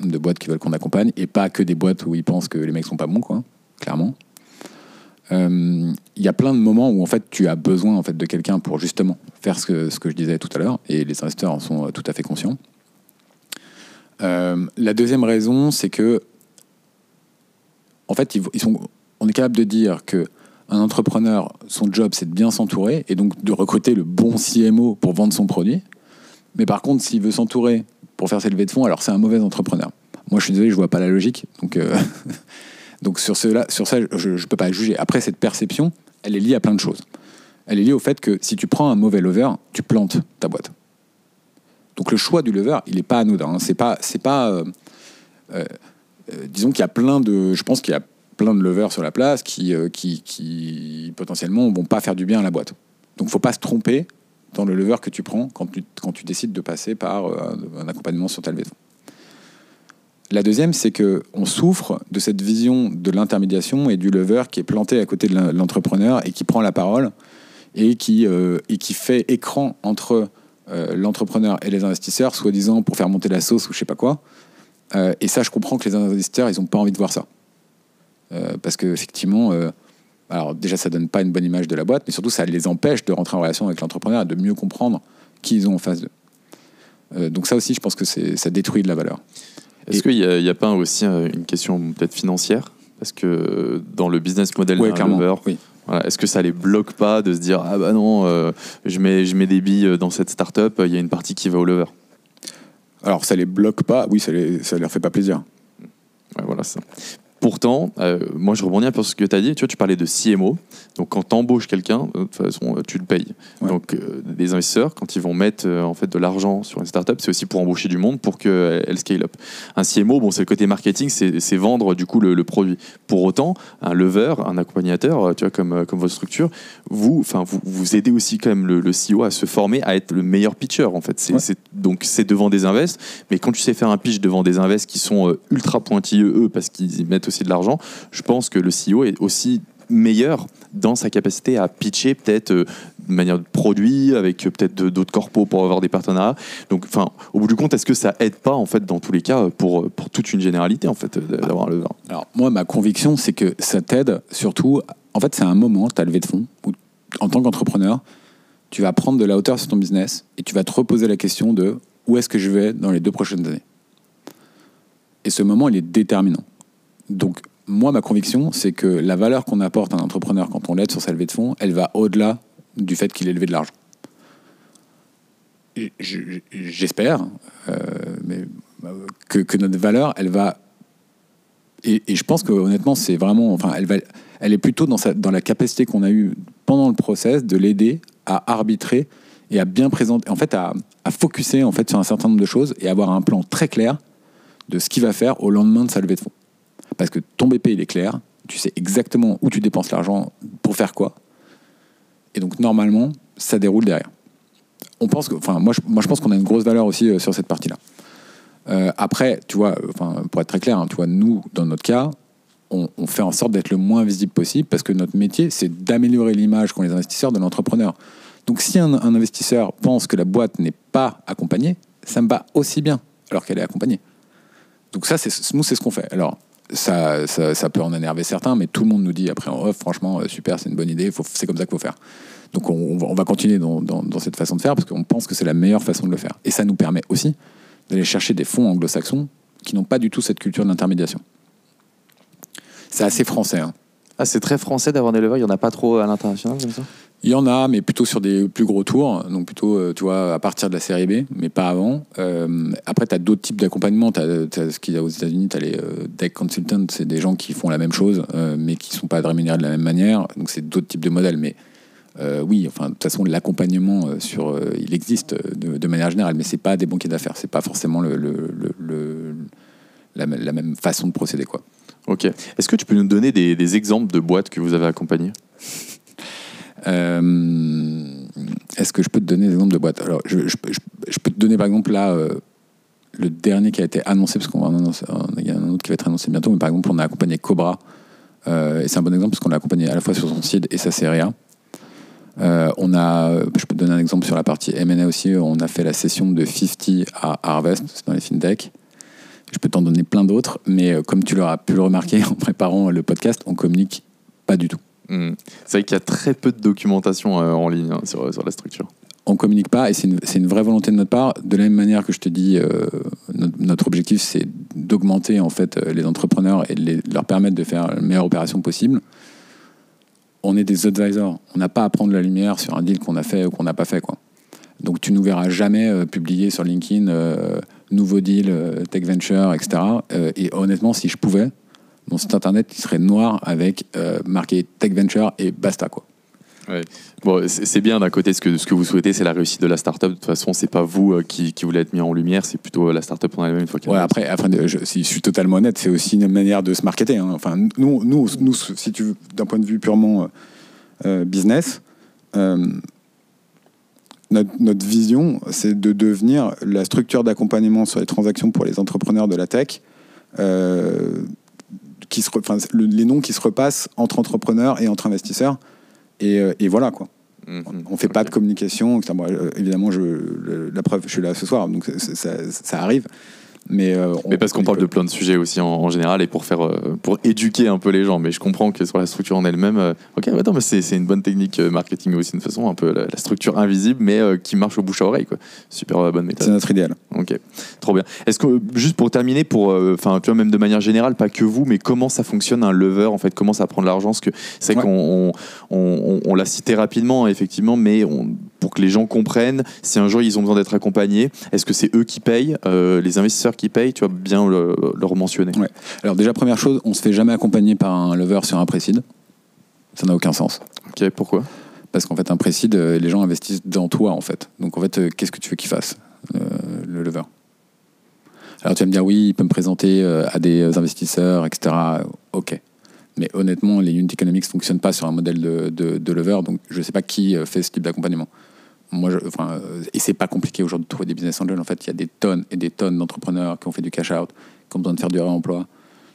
de boîtes qui veulent qu'on accompagne et pas que des boîtes où ils pensent que les mecs sont pas bons, quoi, clairement. Euh, Il y a plein de moments où en fait tu as besoin en fait de quelqu'un pour justement faire ce que, ce que je disais tout à l'heure et les investisseurs en sont euh, tout à fait conscients. Euh, la deuxième raison, c'est que en fait ils sont, on est capable de dire que un entrepreneur, son job c'est de bien s'entourer et donc de recruter le bon CMO pour vendre son produit. Mais par contre, s'il veut s'entourer pour faire ses levées de fonds, alors c'est un mauvais entrepreneur. Moi, je suis désolé, je vois pas la logique. Donc, euh, donc sur, cela, sur ça, je ne peux pas juger. Après, cette perception, elle est liée à plein de choses. Elle est liée au fait que si tu prends un mauvais lever, tu plantes ta boîte. Donc le choix du lever, il n'est pas anodin. C'est pas, c'est pas. euh, euh, disons qu'il y a plein de. Je pense qu'il y a plein de levers sur la place qui, euh, qui, qui potentiellement vont pas faire du bien à la boîte. Donc faut pas se tromper dans le lever que tu prends quand tu, quand tu décides de passer par euh, un accompagnement sur ta levée. La deuxième, c'est que on souffre de cette vision de l'intermédiation et du lever qui est planté à côté de l'en- l'entrepreneur et qui prend la parole et qui, euh, et qui fait écran entre l'entrepreneur et les investisseurs, soi-disant pour faire monter la sauce ou je sais pas quoi. Et ça, je comprends que les investisseurs, ils n'ont pas envie de voir ça. Euh, parce que effectivement, euh, alors déjà, ça donne pas une bonne image de la boîte, mais surtout, ça les empêche de rentrer en relation avec l'entrepreneur et de mieux comprendre qui ils ont en face d'eux. Euh, donc ça aussi, je pense que ça détruit de la valeur. Est-ce qu'il n'y a, pas aussi une question peut-être financière? Parce que dans le business model Ouais, d'un Oui. voilà, est-ce que ça les bloque pas de se dire ah bah non, euh, je, mets, je mets des billes dans cette startup, il y a une partie qui va au lever? Alors, ça les bloque pas. Oui, ça, les, ça leur fait pas plaisir. Ouais, voilà ça. Pourtant, euh, moi je rebondis un peu sur ce que tu as dit. Tu vois, tu parlais de CMO. Donc quand tu embauches quelqu'un, de toute façon, euh, tu le payes. Ouais. Donc euh, des investisseurs, quand ils vont mettre euh, en fait de l'argent sur une startup, c'est aussi pour embaucher du monde pour qu'elle scale up. Un CMO, bon, c'est le côté marketing, c'est vendre du coup le, le produit. Pour autant, un lever, un accompagnateur, tu vois, comme, comme votre structure, vous, vous, vous aidez aussi quand même le, le CEO à se former, à être le meilleur pitcher en fait. Ouais. donc c'est devant des invests, mais quand tu sais faire un pitch devant des invests qui sont ultra pointilleux eux parce qu'ils y aussi de l'argent, je pense que le CEO est aussi meilleur dans sa capacité à pitcher peut-être euh, de manière de produit avec euh, peut-être d'autres corpos pour avoir des partenariats. Donc, enfin, au bout du compte, est-ce que ça aide pas en fait dans tous les cas euh, pour pour toute une généralité en fait d'avoir lever Alors, moi, ma conviction, c'est que ça t'aide surtout. En fait, c'est un moment, tu as levé de fonds, en tant qu'entrepreneur, tu vas prendre de la hauteur sur ton business et tu vas te reposer la question de où est-ce que je vais dans les deux prochaines années. Et ce moment, il est déterminant. Donc, moi, ma conviction, c'est que la valeur qu'on apporte à un entrepreneur quand on l'aide sur sa levée de fonds, elle va au-delà du fait qu'il ait levé de l'argent. J'espère, euh, euh, que, notre valeur, elle va et, je pense que honnêtement, c'est vraiment, enfin, elle, est plutôt dans la capacité qu'on a eue pendant le process de l'aider à arbitrer et à bien présenter, en fait, à, à focuser en fait sur un certain nombre de choses et avoir un plan très clair de ce qu'il va faire au lendemain de sa levée de fonds. Parce que ton BP il est clair, tu sais exactement où tu dépenses l'argent pour faire quoi, et donc normalement, ça déroule derrière. On pense que, enfin, moi, je, moi, je pense qu'on a une grosse valeur aussi euh, sur cette partie-là. Euh, après, tu vois, pour être très clair, hein, tu vois, nous, dans notre cas, on, on fait en sorte d'être le moins visible possible parce que notre métier, c'est d'améliorer l'image qu'ont les investisseurs de l'entrepreneur. Donc si un, un investisseur pense que la boîte n'est pas accompagnée, ça me va aussi bien, alors qu'elle est accompagnée. Donc ça, c'est, nous, c'est ce qu'on fait. Alors, ça, ça, ça peut en énerver certains, mais tout le monde nous dit après en off, franchement, euh, super, c'est une bonne idée, c'est comme ça qu'il faut faire. Donc on, va- on va continuer dans, dans- cette façon de faire, parce qu'on pense que c'est la meilleure façon de le faire. Et ça nous permet aussi d'aller chercher des fonds anglo-saxons qui n'ont pas du tout cette culture de l'intermédiation. C'est assez français. hein. Ah, c'est très français d'avoir des leveurs, il n'y en a pas trop à l'international Il y en a, mais plutôt sur des plus gros tours, donc plutôt, euh, tu vois, à partir de la série B, mais pas avant. Euh, après, tu as d'autres types d'accompagnement. Tu as, ce qu'il y a aux États-Unis, tu as les euh, deck consultants, c'est des gens qui font la même chose, euh, mais qui ne sont pas rémunérés de la même manière. Donc, c'est d'autres types de modèles. Mais oui, enfin, de toute façon, l'accompagnement, sur, il existe de, manière générale, mais c'est pas des banquiers d'affaires. C'est pas forcément la, même- façon de procéder, quoi. Ok. Est-ce que tu peux nous donner des, exemples de boîtes que vous avez accompagnées? Est-ce que je peux te donner des exemples de boîtes? Alors, je, je peux- te donner par exemple là euh, le dernier qui a été annoncé, parce qu'on va en annoncer, il y a un autre qui va être annoncé bientôt, mais par exemple, on a accompagné Cobra, euh, et c'est un bon exemple parce qu'on l'a accompagné à la fois sur son site et sa série A. Euh, on a, je peux te donner un exemple sur la partie M&A aussi, on a fait la session de 50 à Harvest, c'est dans les fintech. Je peux t'en donner plein d'autres, mais euh, comme tu l'auras pu le remarquer en préparant le podcast, on communique pas du tout. Hmm. C'est vrai qu'il y a très peu de documentation euh, en ligne hein, sur, sur la structure. on communique pas et c'est une, une vraie volonté de notre part. De la même manière que je te dis, euh, notre, objectif c'est d'augmenter en fait euh, les entrepreneurs et de, leur permettre de faire la meilleure opération possible. On est des advisors. On n'a pas à prendre la lumière sur un deal qu'on a fait ou qu'on n'a pas fait quoi. Donc tu nous verras jamais euh, publier sur LinkedIn nouveau deal, tech venture, etc. Et honnêtement, si je pouvais, mon site internet il serait noir avec euh, marqué tech venture et basta quoi. Bon, c'est bien d'un côté ce que, ce que vous souhaitez, c'est la réussite de la startup. De toute façon, c'est pas vous euh, qui, qui voulez être mis en lumière, c'est plutôt euh, la startup en elle-même une fois qu'elle Ouais, après, après je, si je suis totalement honnête, c'est aussi une manière de se marketer. hein. Enfin, nous, nous, nous, si tu d'un point de vue purement euh, business, notre, notre vision, c'est de devenir la structure d'accompagnement sur les transactions pour les entrepreneurs de la tech. Qui se, re- enfin, le- les noms qui se repassent entre entrepreneurs et entre investisseurs. Et, euh, et voilà, quoi. Mhm. On fait pas de communication. Bon, euh, évidemment, je, le- la preuve, je suis là ce soir, donc ça, ça- ça arrive. Mais, euh, on- Mais parce qu'on parle de plein de sujets aussi en, en général et pour faire euh, pour éduquer un peu les gens. Mais je comprends que sur la structure en elle-même, euh, ok, non, mais c'est c'est une bonne technique euh, marketing aussi de façon un peu la, la structure invisible, mais euh, qui marche au bouche à oreille, quoi. Super euh, bonne méthode. C'est notre idéal. Ok, trop bien. Est-ce que juste pour terminer, pour, euh, enfin, tu vois, même de manière générale, pas que vous, mais comment ça fonctionne un lever en fait, comment ça prend de l'argent? Parce que c'est vrai Ouais. qu'on on, on- on l'a cité rapidement, effectivement, mais on- pour que les gens comprennent, si un jour ils ont besoin d'être accompagnés, est-ce que c'est eux qui payent, euh, les investisseurs qui payent Tu vois bien le, leur mentionner? Ouais. Alors déjà, première chose, on se fait jamais accompagner par un lever sur un précide. Ça n'a aucun sens. Ok, pourquoi? Parce qu'en fait, un précide, euh, les gens investissent dans toi, en fait. Donc en fait, euh, qu'est-ce que tu veux qu'il fasse, euh, le lever Alors tu vas me dire, oui, il peut me présenter à des investisseurs, etc. Ok. Mais honnêtement, les unit economics ne fonctionnent pas sur un modèle de, de, de lever, donc je ne sais pas qui fait ce type d'accompagnement. Moi, je, enfin, euh, et c'est pas compliqué aujourd'hui de trouver des business angels. En fait, il y a des tonnes et des tonnes d'entrepreneurs qui ont fait du cash out, qui ont besoin de faire du réemploi,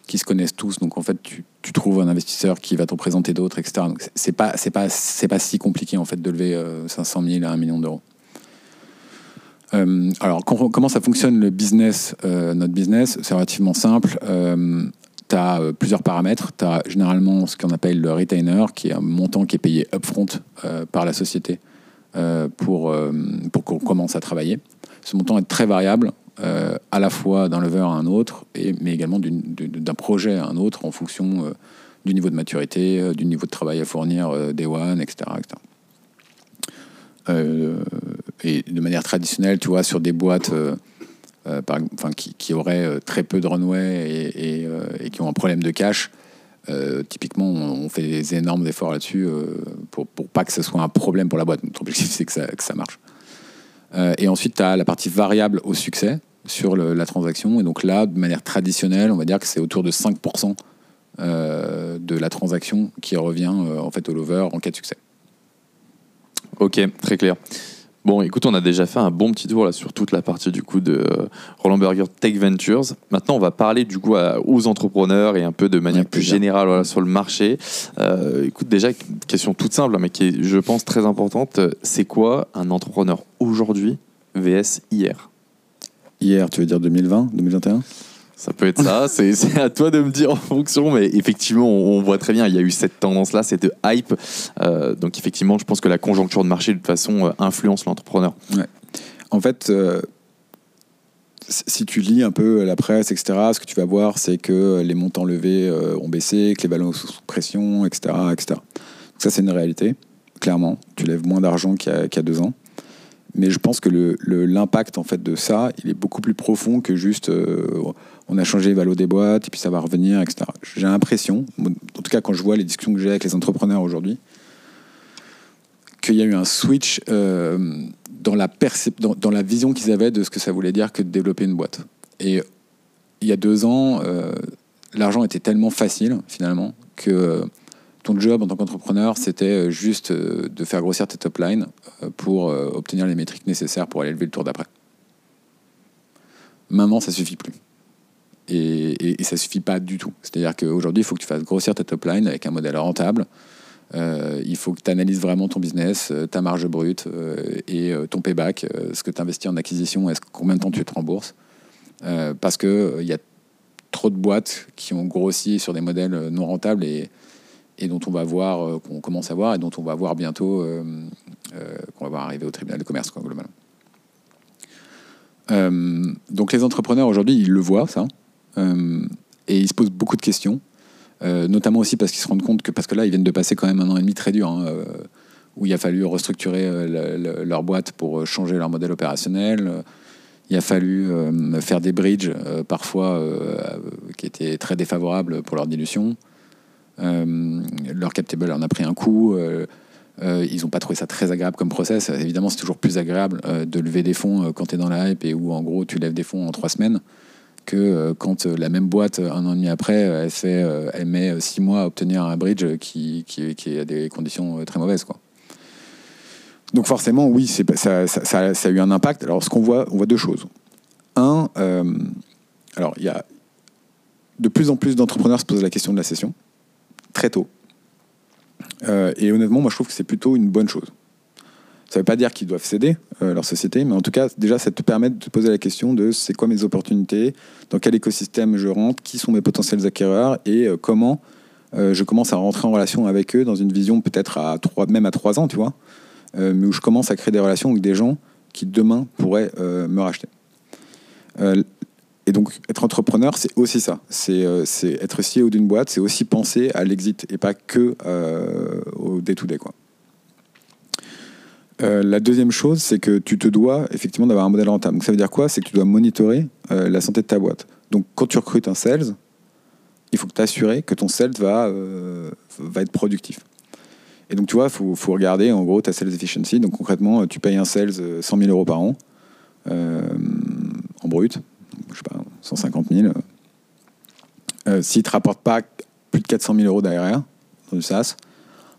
qui se connaissent tous. Donc en fait, tu, trouves un investisseur qui va t'en présenter d'autres, etc. Donc c'est- pas c'est pas c'est pas si compliqué en fait de lever euh, 500 000 à 1 million d'euros. Euh, alors com- comment ça fonctionne le business, euh, notre business? C'est relativement simple. tu as plusieurs paramètres. Tu as généralement ce qu'on appelle le retainer, qui est un montant qui est payé upfront euh, par la société euh, pour, euh, pour qu'on commence à travailler. Ce montant est très variable, euh, à la fois d'un lever à un autre, et, mais également d'un projet à un autre en fonction euh, du niveau de maturité, euh, du niveau de travail à fournir, euh, day one, etc. Euh, et de manière traditionnelle, tu vois, sur des boîtes euh, euh, qui, auraient euh, très peu de runway et, euh, et qui ont un problème de cash, euh, typiquement, on, fait des énormes efforts là-dessus euh, pour, pour pas que ce soit un problème pour la boîte. Notre objectif, c'est que ça, que ça marche. Euh, et ensuite, tu as la partie variable au succès sur la transaction. Et donc là, de manière traditionnelle, on va dire que c'est autour de 5% euh, de la transaction qui revient en fait au lover en cas de succès. Ok, très clair. Bon, écoute, on a déjà fait un bon petit tour là sur toute la partie du coup de euh, Roland Berger Tech Ventures. Maintenant, on va parler du coup à- aux entrepreneurs et un peu de manière plus générale voilà, sur le marché. Euh, écoute, déjà question toute simple, hein, mais qui est, je pense, très importante. C'est quoi un entrepreneur aujourd'hui vs hier Hier, tu veux dire 2020, 2021 Ça peut être ça, c'est à toi de me dire en fonction, mais effectivement, on, voit très bien, il y a eu cette tendance-là, cette hype. Euh, donc effectivement, je pense que la conjoncture de marché, de toute façon, euh, influence l'entrepreneur. En fait, euh, si tu lis un peu la presse, etc., ce que tu vas voir, c'est que les montants levés ont baissé, que les ballons sont sous pression, etc. etc. Ça, c'est une réalité, clairement. Tu lèves moins d'argent qu'il y a deux ans. Mais je pense que l'impact en fait, de ça, il est beaucoup plus profond que juste euh, on a changé les valos des boîtes et puis ça va revenir, etc. J'ai l'impression, en tout cas quand je vois les discussions que j'ai avec les entrepreneurs aujourd'hui, qu'il y a eu un switch euh, dans, la vision qu'ils avaient de ce que ça voulait dire que de développer une boîte. Et il y a deux ans, euh, l'argent était tellement facile, finalement, que ton job en tant qu'entrepreneur, c'était euh, juste euh, de faire grossir tes top line euh, pour obtenir les métriques nécessaires pour aller lever le tour d'après. Maintenant, ça suffit plus. Et, et, et ça suffit pas du tout. C'est-à-dire qu'aujourd'hui, il faut que tu fasses grossir ta top line avec un modèle rentable. Il faut que tu analyses vraiment ton business, ta marge brute et ton payback, ce que tu investis en acquisition, est-ce combien de temps tu te rembourses. Parce qu'il il y a trop de boîtes qui ont grossi sur des modèles non rentables et, et dont on va voir, euh, qu'on commence à voir et dont on va voir bientôt, euh, euh, qu'on va voir arriver au tribunal de commerce, globalement. Donc les entrepreneurs aujourd'hui, ils le voient, ça, et ils se posent beaucoup de questions. Notamment aussi parce qu'ils se rendent compte que, parce que là, ils viennent de passer quand même un an et demi très dur, hein, où il a fallu restructurer le- le- leur boîte pour changer leur modèle opérationnel. Il a fallu faire des bridges, parfois, qui étaient très défavorables pour leur dilution. Euh, leur cap table en a pris un coup. euh, euh, ils n'ont pas trouvé ça très agréable comme process. Évidemment, c'est toujours plus agréable de lever des fonds quand tu es dans la hype et où, en gros, tu lèves des fonds en trois semaines que quand la même boîte, un an et demi après, elle, fait, elle met six mois à obtenir un bridge qui, qui, qui a des conditions très mauvaises. Quoi. Donc forcément, oui, ça, a eu un impact. Alors ce qu'on voit, on voit deux choses. Un, alors il y a de plus en plus d'entrepreneurs se posent la question de la session, très tôt. Euh, et honnêtement, moi je trouve que c'est plutôt une bonne chose. Ça ne veut pas dire qu'ils doivent céder euh, leur société, mais en tout cas, déjà, ça te permet de te poser la question de c'est quoi mes opportunités, dans quel écosystème je rentre, qui sont mes potentiels acquéreurs et euh, comment je commence à rentrer en relation avec eux dans une vision peut-être à trois, même à trois ans, tu vois, mais où je commence à créer des relations avec des gens qui demain pourraient me racheter. Et donc, être entrepreneur, c'est aussi ça. C'est euh, être CEO d'une boîte, c'est aussi penser à l'exit et pas que euh, au day-to-day, quoi. Euh, la deuxième chose, c'est que tu te dois effectivement d'avoir un modèle rentable. Donc ça veut dire quoi? C'est que tu dois monitorer la santé de ta boîte. Donc quand tu recrutes un sales, il faut que t'assurer que ton sales va, va être productif. Et donc tu vois, il faut, faut regarder en gros ta sales efficiency. Donc concrètement, tu payes un sales euh, 100 000 euros par an en brut, je sais pas, 150 000. Euh, S'il ne te rapporte pas plus de 400 000 euros d'ARR dans du SaaS,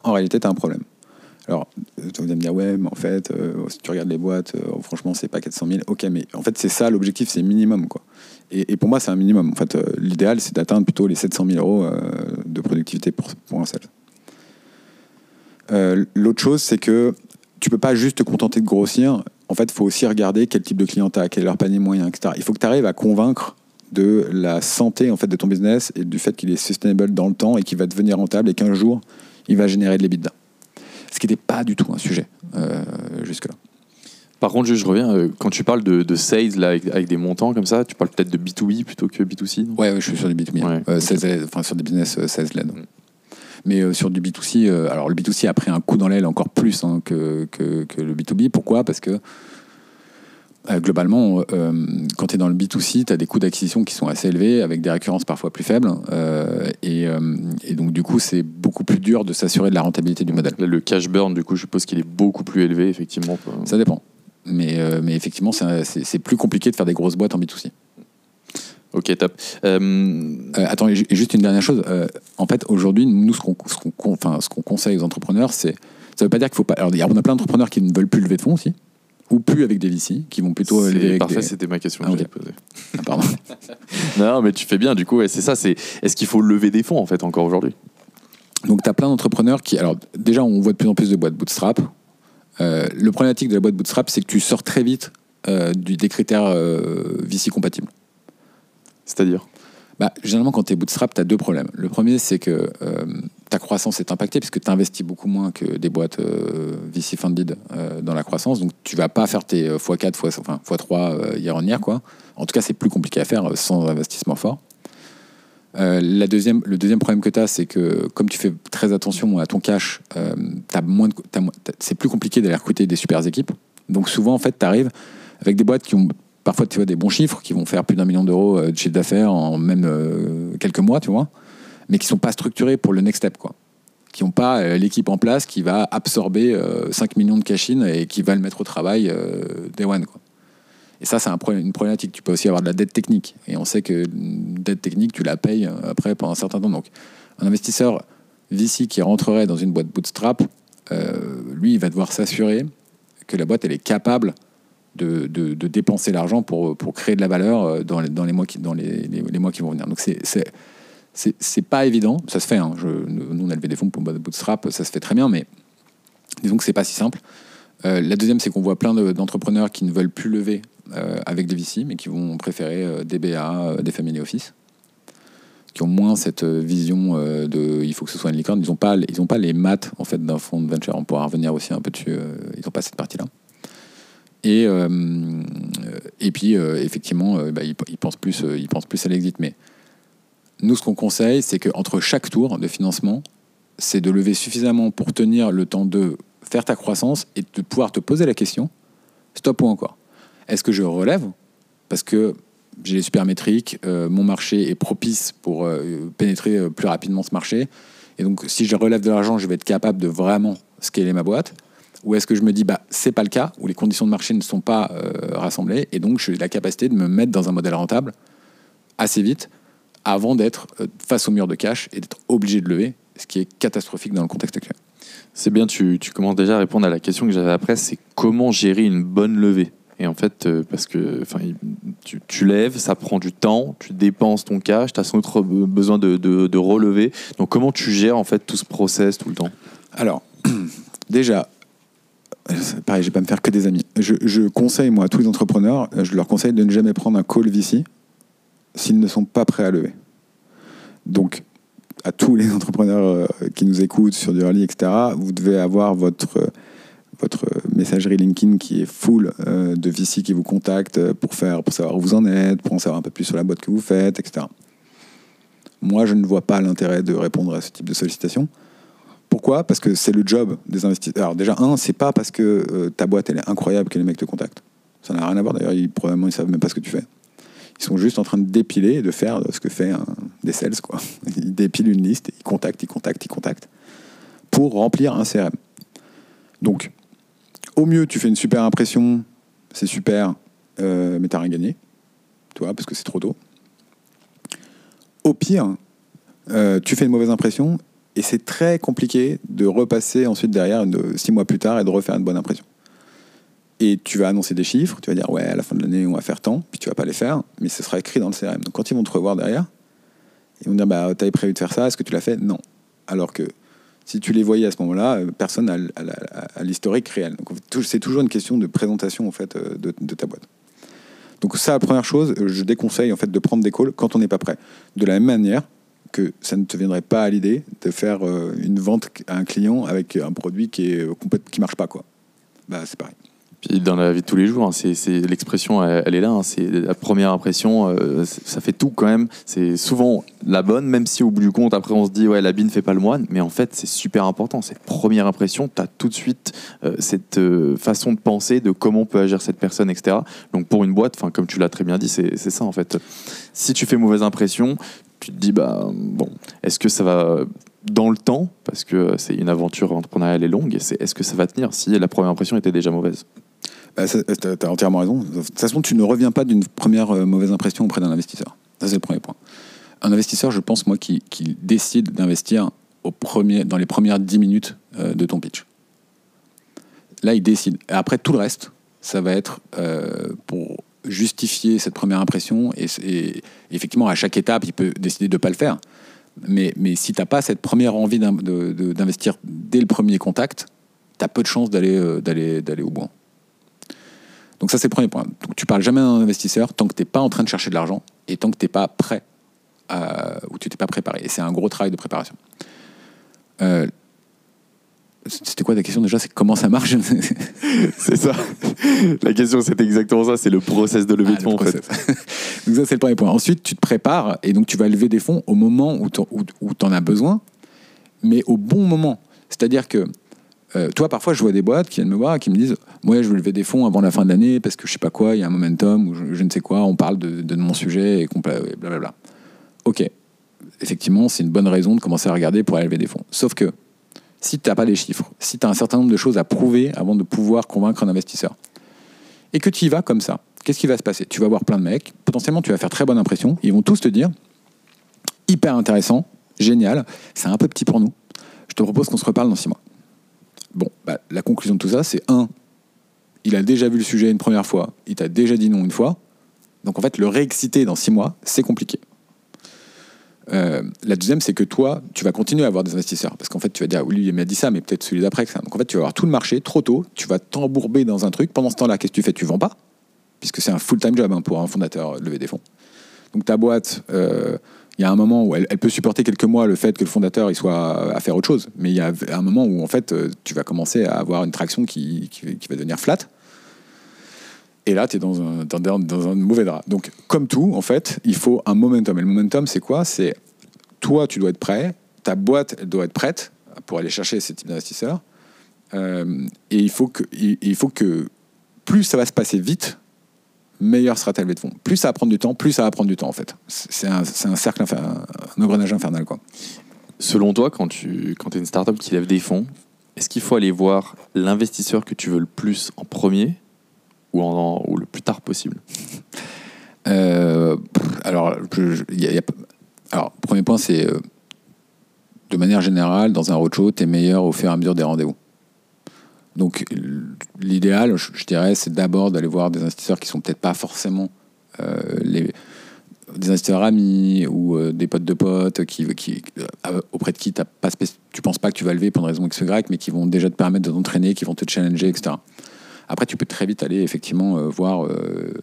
en réalité, tu as un problème. Alors, euh, tu vas me dire, ouais, mais en fait, euh, si tu regardes les boîtes, euh, franchement, c'est pas 400 000. Ok, mais en fait, c'est ça, l'objectif, c'est minimum, quoi. Et, pour moi, c'est un minimum. En fait, euh, l'idéal, c'est d'atteindre plutôt les 700 000 euros euh, de productivité pour, un sales. Euh, L'autre chose, c'est que tu peux pas juste te contenter de grossir. En fait, il faut aussi regarder quel type de client tu as, quel est leur panier moyen, etc. Il faut que tu arrives à convaincre de la santé en fait, de ton business et du fait qu'il est sustainable dans le temps et qu'il va devenir rentable et qu'un jour, il va générer de l'EBITDA. Ce qui n'était pas du tout un sujet euh, jusque-là. Par contre, je, je reviens, euh, quand tu parles de, de sales là, avec, avec des montants comme ça, tu parles peut-être de B2B plutôt que B2C non? Ouais, ouais, je suis sur du B2B, Ouais. euh, sales- enfin, sur des business sales-led. Mais euh, sur du B2C, euh, alors le B2C a pris un coup dans l'aile encore plus hein, que, que, que le B2B. Pourquoi? Parce que euh, globalement, euh, quand tu es dans le B2C, tu as des coûts d'acquisition qui sont assez élevés, avec des récurrences parfois plus faibles. euh, et, euh, et donc, du coup, c'est beaucoup plus dur de s'assurer de la rentabilité du modèle. Là, le cash burn, du coup, je suppose qu'il est beaucoup plus élevé, effectivement. Ça dépend. Mais, mais effectivement, c'est plus compliqué de faire des grosses boîtes en B2C. Ok, top. Euh, Euh, attends, et juste une dernière chose. Euh, en fait, aujourd'hui, nous, ce qu'on enfin, conseille aux entrepreneurs, c'est. Ça veut pas dire qu'il faut pas. Alors, on a plein d'entrepreneurs qui ne veulent plus lever de fonds aussi. ou plus avec des VC, qui vont plutôt lever parfait, des... c'était ma question Ah, que ok. j'allais poser. Ah, pardon. Non, mais tu fais bien, du coup, ouais, c'est ça. C'est est-ce qu'il faut lever des fonds en fait encore aujourd'hui? Donc, tu as plein d'entrepreneurs qui. Alors, déjà, on voit de plus en plus de boîtes bootstrap. Le problématique de la boîte bootstrap, c'est que tu sors très vite du, des critères VC compatibles. C'est-à-dire Bah, généralement, quand tu es bootstrap, tu as deux problèmes. Le premier, c'est que euh, ta croissance est impactée puisque tu investis beaucoup moins que des boîtes euh, VC funded euh, dans la croissance. Donc, tu vas pas faire tes euh, x4, x, enfin, x3 euh, year on year. Quoi. En tout cas, c'est plus compliqué à faire sans investissement fort. La deuxième, le deuxième problème que tu as, c'est que comme tu fais très attention à ton cash, t'as- c'est plus compliqué d'aller recruter des super équipes. Donc souvent, en fait, tu arrives avec des boîtes qui ont parfois tu vois, des bons chiffres, qui vont faire plus d'un million d'euros euh, de chiffre d'affaires en même euh, quelques mois, tu vois, mais qui sont pas structurés pour le next step, quoi. Qui n'ont pas euh, l'équipe en place qui va absorber euh, 5 millions de cash-in et qui va le mettre au travail day one. Et ça, c'est une problématique. Tu peux aussi avoir de la dette technique. Et on sait que dette technique, tu la payes après pendant un certain temps. Donc, un investisseur VC qui rentrerait dans une boîte bootstrap, lui, il va devoir s'assurer que la boîte, elle est capable de, dépenser l'argent pour, créer de la valeur euh, dans les, mois, qui, vont venir. Donc, c'est. c'est pas évident, ça se fait. hein. Nous, on a levé des fonds pour bootstrap, ça se fait très bien, mais disons que c'est pas si simple. Euh, la deuxième, c'est qu'on voit plein de- d'entrepreneurs qui ne veulent plus lever euh, avec des VC, mais qui vont préférer euh, des BA, des family office, qui ont moins cette vision de il faut que ce soit une licorne. Ils n'ont pas, pas les maths en fait d'un fonds de venture. On pourra revenir aussi un peu dessus. ils n'ont pas cette partie-là. Et, euh, et puis, euh, effectivement, euh, bah, ils, pensent plus, ils pensent plus à l'exit. Mais nous, ce qu'on conseille, c'est qu'entre chaque tour de financement, c'est de lever suffisamment pour tenir le temps de faire ta croissance et de pouvoir te poser la question stop ou encore. Est-ce que je relève? Parce que j'ai les super métriques, mon marché est propice pour pénétrer plus rapidement ce marché, et donc si je relève de l'argent, je vais être capable de vraiment scaler ma boîte Ou est-ce que je me dis, bah, c'est pas le cas, où les conditions de marché ne sont pas euh, rassemblées, et donc j'ai la capacité de me mettre dans un modèle rentable assez vite, avant d'être euh, face au mur de cash et d'être obligé de lever, ce qui est catastrophique dans le contexte actuel. C'est bien, tu, tu commences déjà à répondre à la question que j'avais après, c'est comment gérer une bonne levée? Et en fait, euh, parce que enfin, tu, tu lèves, ça prend du temps, tu dépenses ton cash, tu as sans doute besoin de, de- de relever. Donc, comment tu gères en fait tout ce process tout le temps? Alors, déjà, pareil, je vais pas me faire que des amis. Je, je conseille, moi, à tous les entrepreneurs, euh, je leur conseille de ne jamais prendre un call VC s'ils ne sont pas prêts à lever. Donc, à tous les entrepreneurs euh, qui nous écoutent sur du early, etc., vous devez avoir votre, euh, votre messagerie LinkedIn qui est full euh, de VC qui vous contactent euh, pour, faire, pour savoir où vous en êtes, pour en savoir un peu plus sur la boîte que vous faites, etc. Moi, je ne vois pas l'intérêt de répondre à ce type de sollicitation. Pourquoi? Parce que c'est le job des investisseurs. Alors déjà, un, c'est pas parce que euh, ta boîte est incroyable que les mecs te contactent. Ça n'a rien à voir. D'ailleurs, ils, probablement ils savent même pas ce que tu fais. Ils sont juste en train de dépiler et de faire ce que fait des sales. Quoi. Ils dépilent une liste, ils contactent, ils contactent, ils contactent pour remplir un CRM. Donc, au mieux, tu fais une super impression, c'est super, euh, mais t'as rien gagné, tu vois, parce que c'est trop tôt. Au pire, euh, tu fais une mauvaise impression et c'est très compliqué de repasser ensuite derrière six mois plus tard et de refaire une bonne impression. Et tu vas annoncer des chiffres, tu vas dire ouais à la fin de l'année on va faire tant, puis tu vas pas les faire, mais ce sera écrit dans le CRM. Donc quand ils vont te revoir derrière, ils vont dire bah t'avais prévu de faire ça, est-ce que tu l'as fait? Non. Alors que si tu les voyais à ce moment-là, euh, personne a l'historique réel. Donc c'est toujours une question de présentation en fait euh, de, de ta boîte. Donc ça, première chose, je déconseille en fait de prendre des calls quand on n'est pas prêt. De la même manière que ça ne te viendrait pas à l'idée de faire euh, une vente à un client avec un produit qui est euh, qui marche pas quoi. Bah c'est pareil. Dans la vie de tous les jours, hein, c'est, l'expression, elle, est là. hein, c'est la première impression, euh, ça fait tout quand même. C'est souvent la bonne, même si au bout du compte, après on se dit ouais, l'habit ne fait pas le moine. Mais en fait, c'est super important. Cette première impression, tu as tout de suite euh, cette euh, façon de penser de comment peut agir cette personne, etc. Donc pour une boîte, comme tu l'as très bien dit, c'est, ça en fait. Si tu fais mauvaise impression, tu te dis bah bon, est-ce que ça va dans le temps? Parce que c'est une aventure entrepreneuriale et longue est-ce que ça va tenir si la première impression était déjà mauvaise? Bah, t'as t'as entièrement raison. De toute façon, tu ne reviens pas d'une première euh, mauvaise impression auprès d'un investisseur. Ça, c'est le premier point. Un investisseur, je pense, moi, qui, décide d'investir dans les premières 10 minutes euh, de ton pitch. Là, il décide. Et après, tout le reste, ça va être pour justifier cette première impression. Et, effectivement, à chaque étape, il peut décider de ne pas le faire. Mais, si tu n'as pas cette première envie d'investir dès le premier contact, tu as peu de chances d'aller d'aller au bout. Donc ça, c'est le premier point. Donc, tu parles jamais d'un investisseur tant que tu n'es pas en train de chercher de l'argent et tant que tu n'es pas prêt ou tu t'es pas préparé. Et c'est un gros travail de préparation. Euh, c'était quoi ta question déjà? C'est comment ça marche? C'est ça. La question, c'était exactement ça. C'est le process de levée ah, de fonds, en fait. donc, ça, c'est le premier point. Ensuite, tu te prépares et donc tu vas lever des fonds au moment où tu en as besoin, mais au bon moment. C'est-à-dire que euh, toi, parfois, je vois des boîtes qui viennent me voir et qui me disent Moi, je veux lever des fonds avant la fin de l'année parce que je sais pas quoi, il y a un momentum ou je, ne sais quoi, on parle de, mon sujet et blablabla. Ok, effectivement, c'est une bonne raison de commencer à regarder pour aller lever des fonds. Sauf que si tu n'as pas les chiffres, si tu as un certain nombre de choses à prouver avant de pouvoir convaincre un investisseur, et que tu y vas comme ça, qu'est-ce qui va se passer? Tu vas voir plein de mecs, potentiellement tu vas faire très bonne impression, ils vont tous te dire hyper intéressant, génial, c'est un peu petit pour nous, je te propose qu'on se reparle dans six mois. Bon, bah, la conclusion de tout ça, c'est un, il a déjà vu le sujet une première fois, il t'a déjà dit non une fois, donc en fait, le réexciter dans six mois, c'est compliqué. Euh, la deuxième, c'est que toi, tu vas continuer à avoir des investisseurs. Parce qu'en fait, tu vas dire, oui, il m'a dit ça, mais peut-être celui d'après. Donc en fait, tu vas avoir tout le marché trop tôt, tu vas t'embourber dans un truc. Pendant ce temps-là, qu'est-ce que tu fais? Tu vends pas, puisque c'est un full-time job hein, pour un fondateur lever des fonds. Donc ta boîte, euh, il y a un moment où elle, peut supporter quelques mois le fait que le fondateur il soit à faire autre chose. Mais il y a un moment où en fait, euh, tu vas commencer à avoir une traction qui, qui va devenir flat. Et là, tu es dans un, dans, un mauvais drap. Donc, comme tout, en fait, il faut un momentum. Et le momentum, c'est quoi? C'est toi, tu dois être prêt, ta boîte, elle doit être prête pour aller chercher ces types d'investisseurs. Euh, et il faut, que, il, faut que plus ça va se passer vite, meilleur sera ta levée de fonds. Plus ça va prendre du temps, plus ça va prendre du temps, en fait. C'est un, un, cercle, un engrenage infernal, quoi. Selon toi, quand tu quand es une startup qui lève des fonds, est-ce qu'il faut aller voir l'investisseur que tu veux le plus en premier ou, en, ou le plus tard possible? Euh, alors, y a, alors, premier point, c'est euh, de manière générale, dans un roadshow, tu es meilleur au fur et à mesure des rendez-vous. Donc, l'idéal, je, dirais, c'est d'abord d'aller voir des investisseurs qui sont peut-être pas forcément euh, des investisseurs amis ou des potes de potes qui auprès de qui as pas tu penses pas que tu vas lever pour une raison X Y, mais qui vont déjà te permettre de t'entraîner, qui vont te challenger, etc. Après, tu peux très vite aller effectivement euh, voir euh,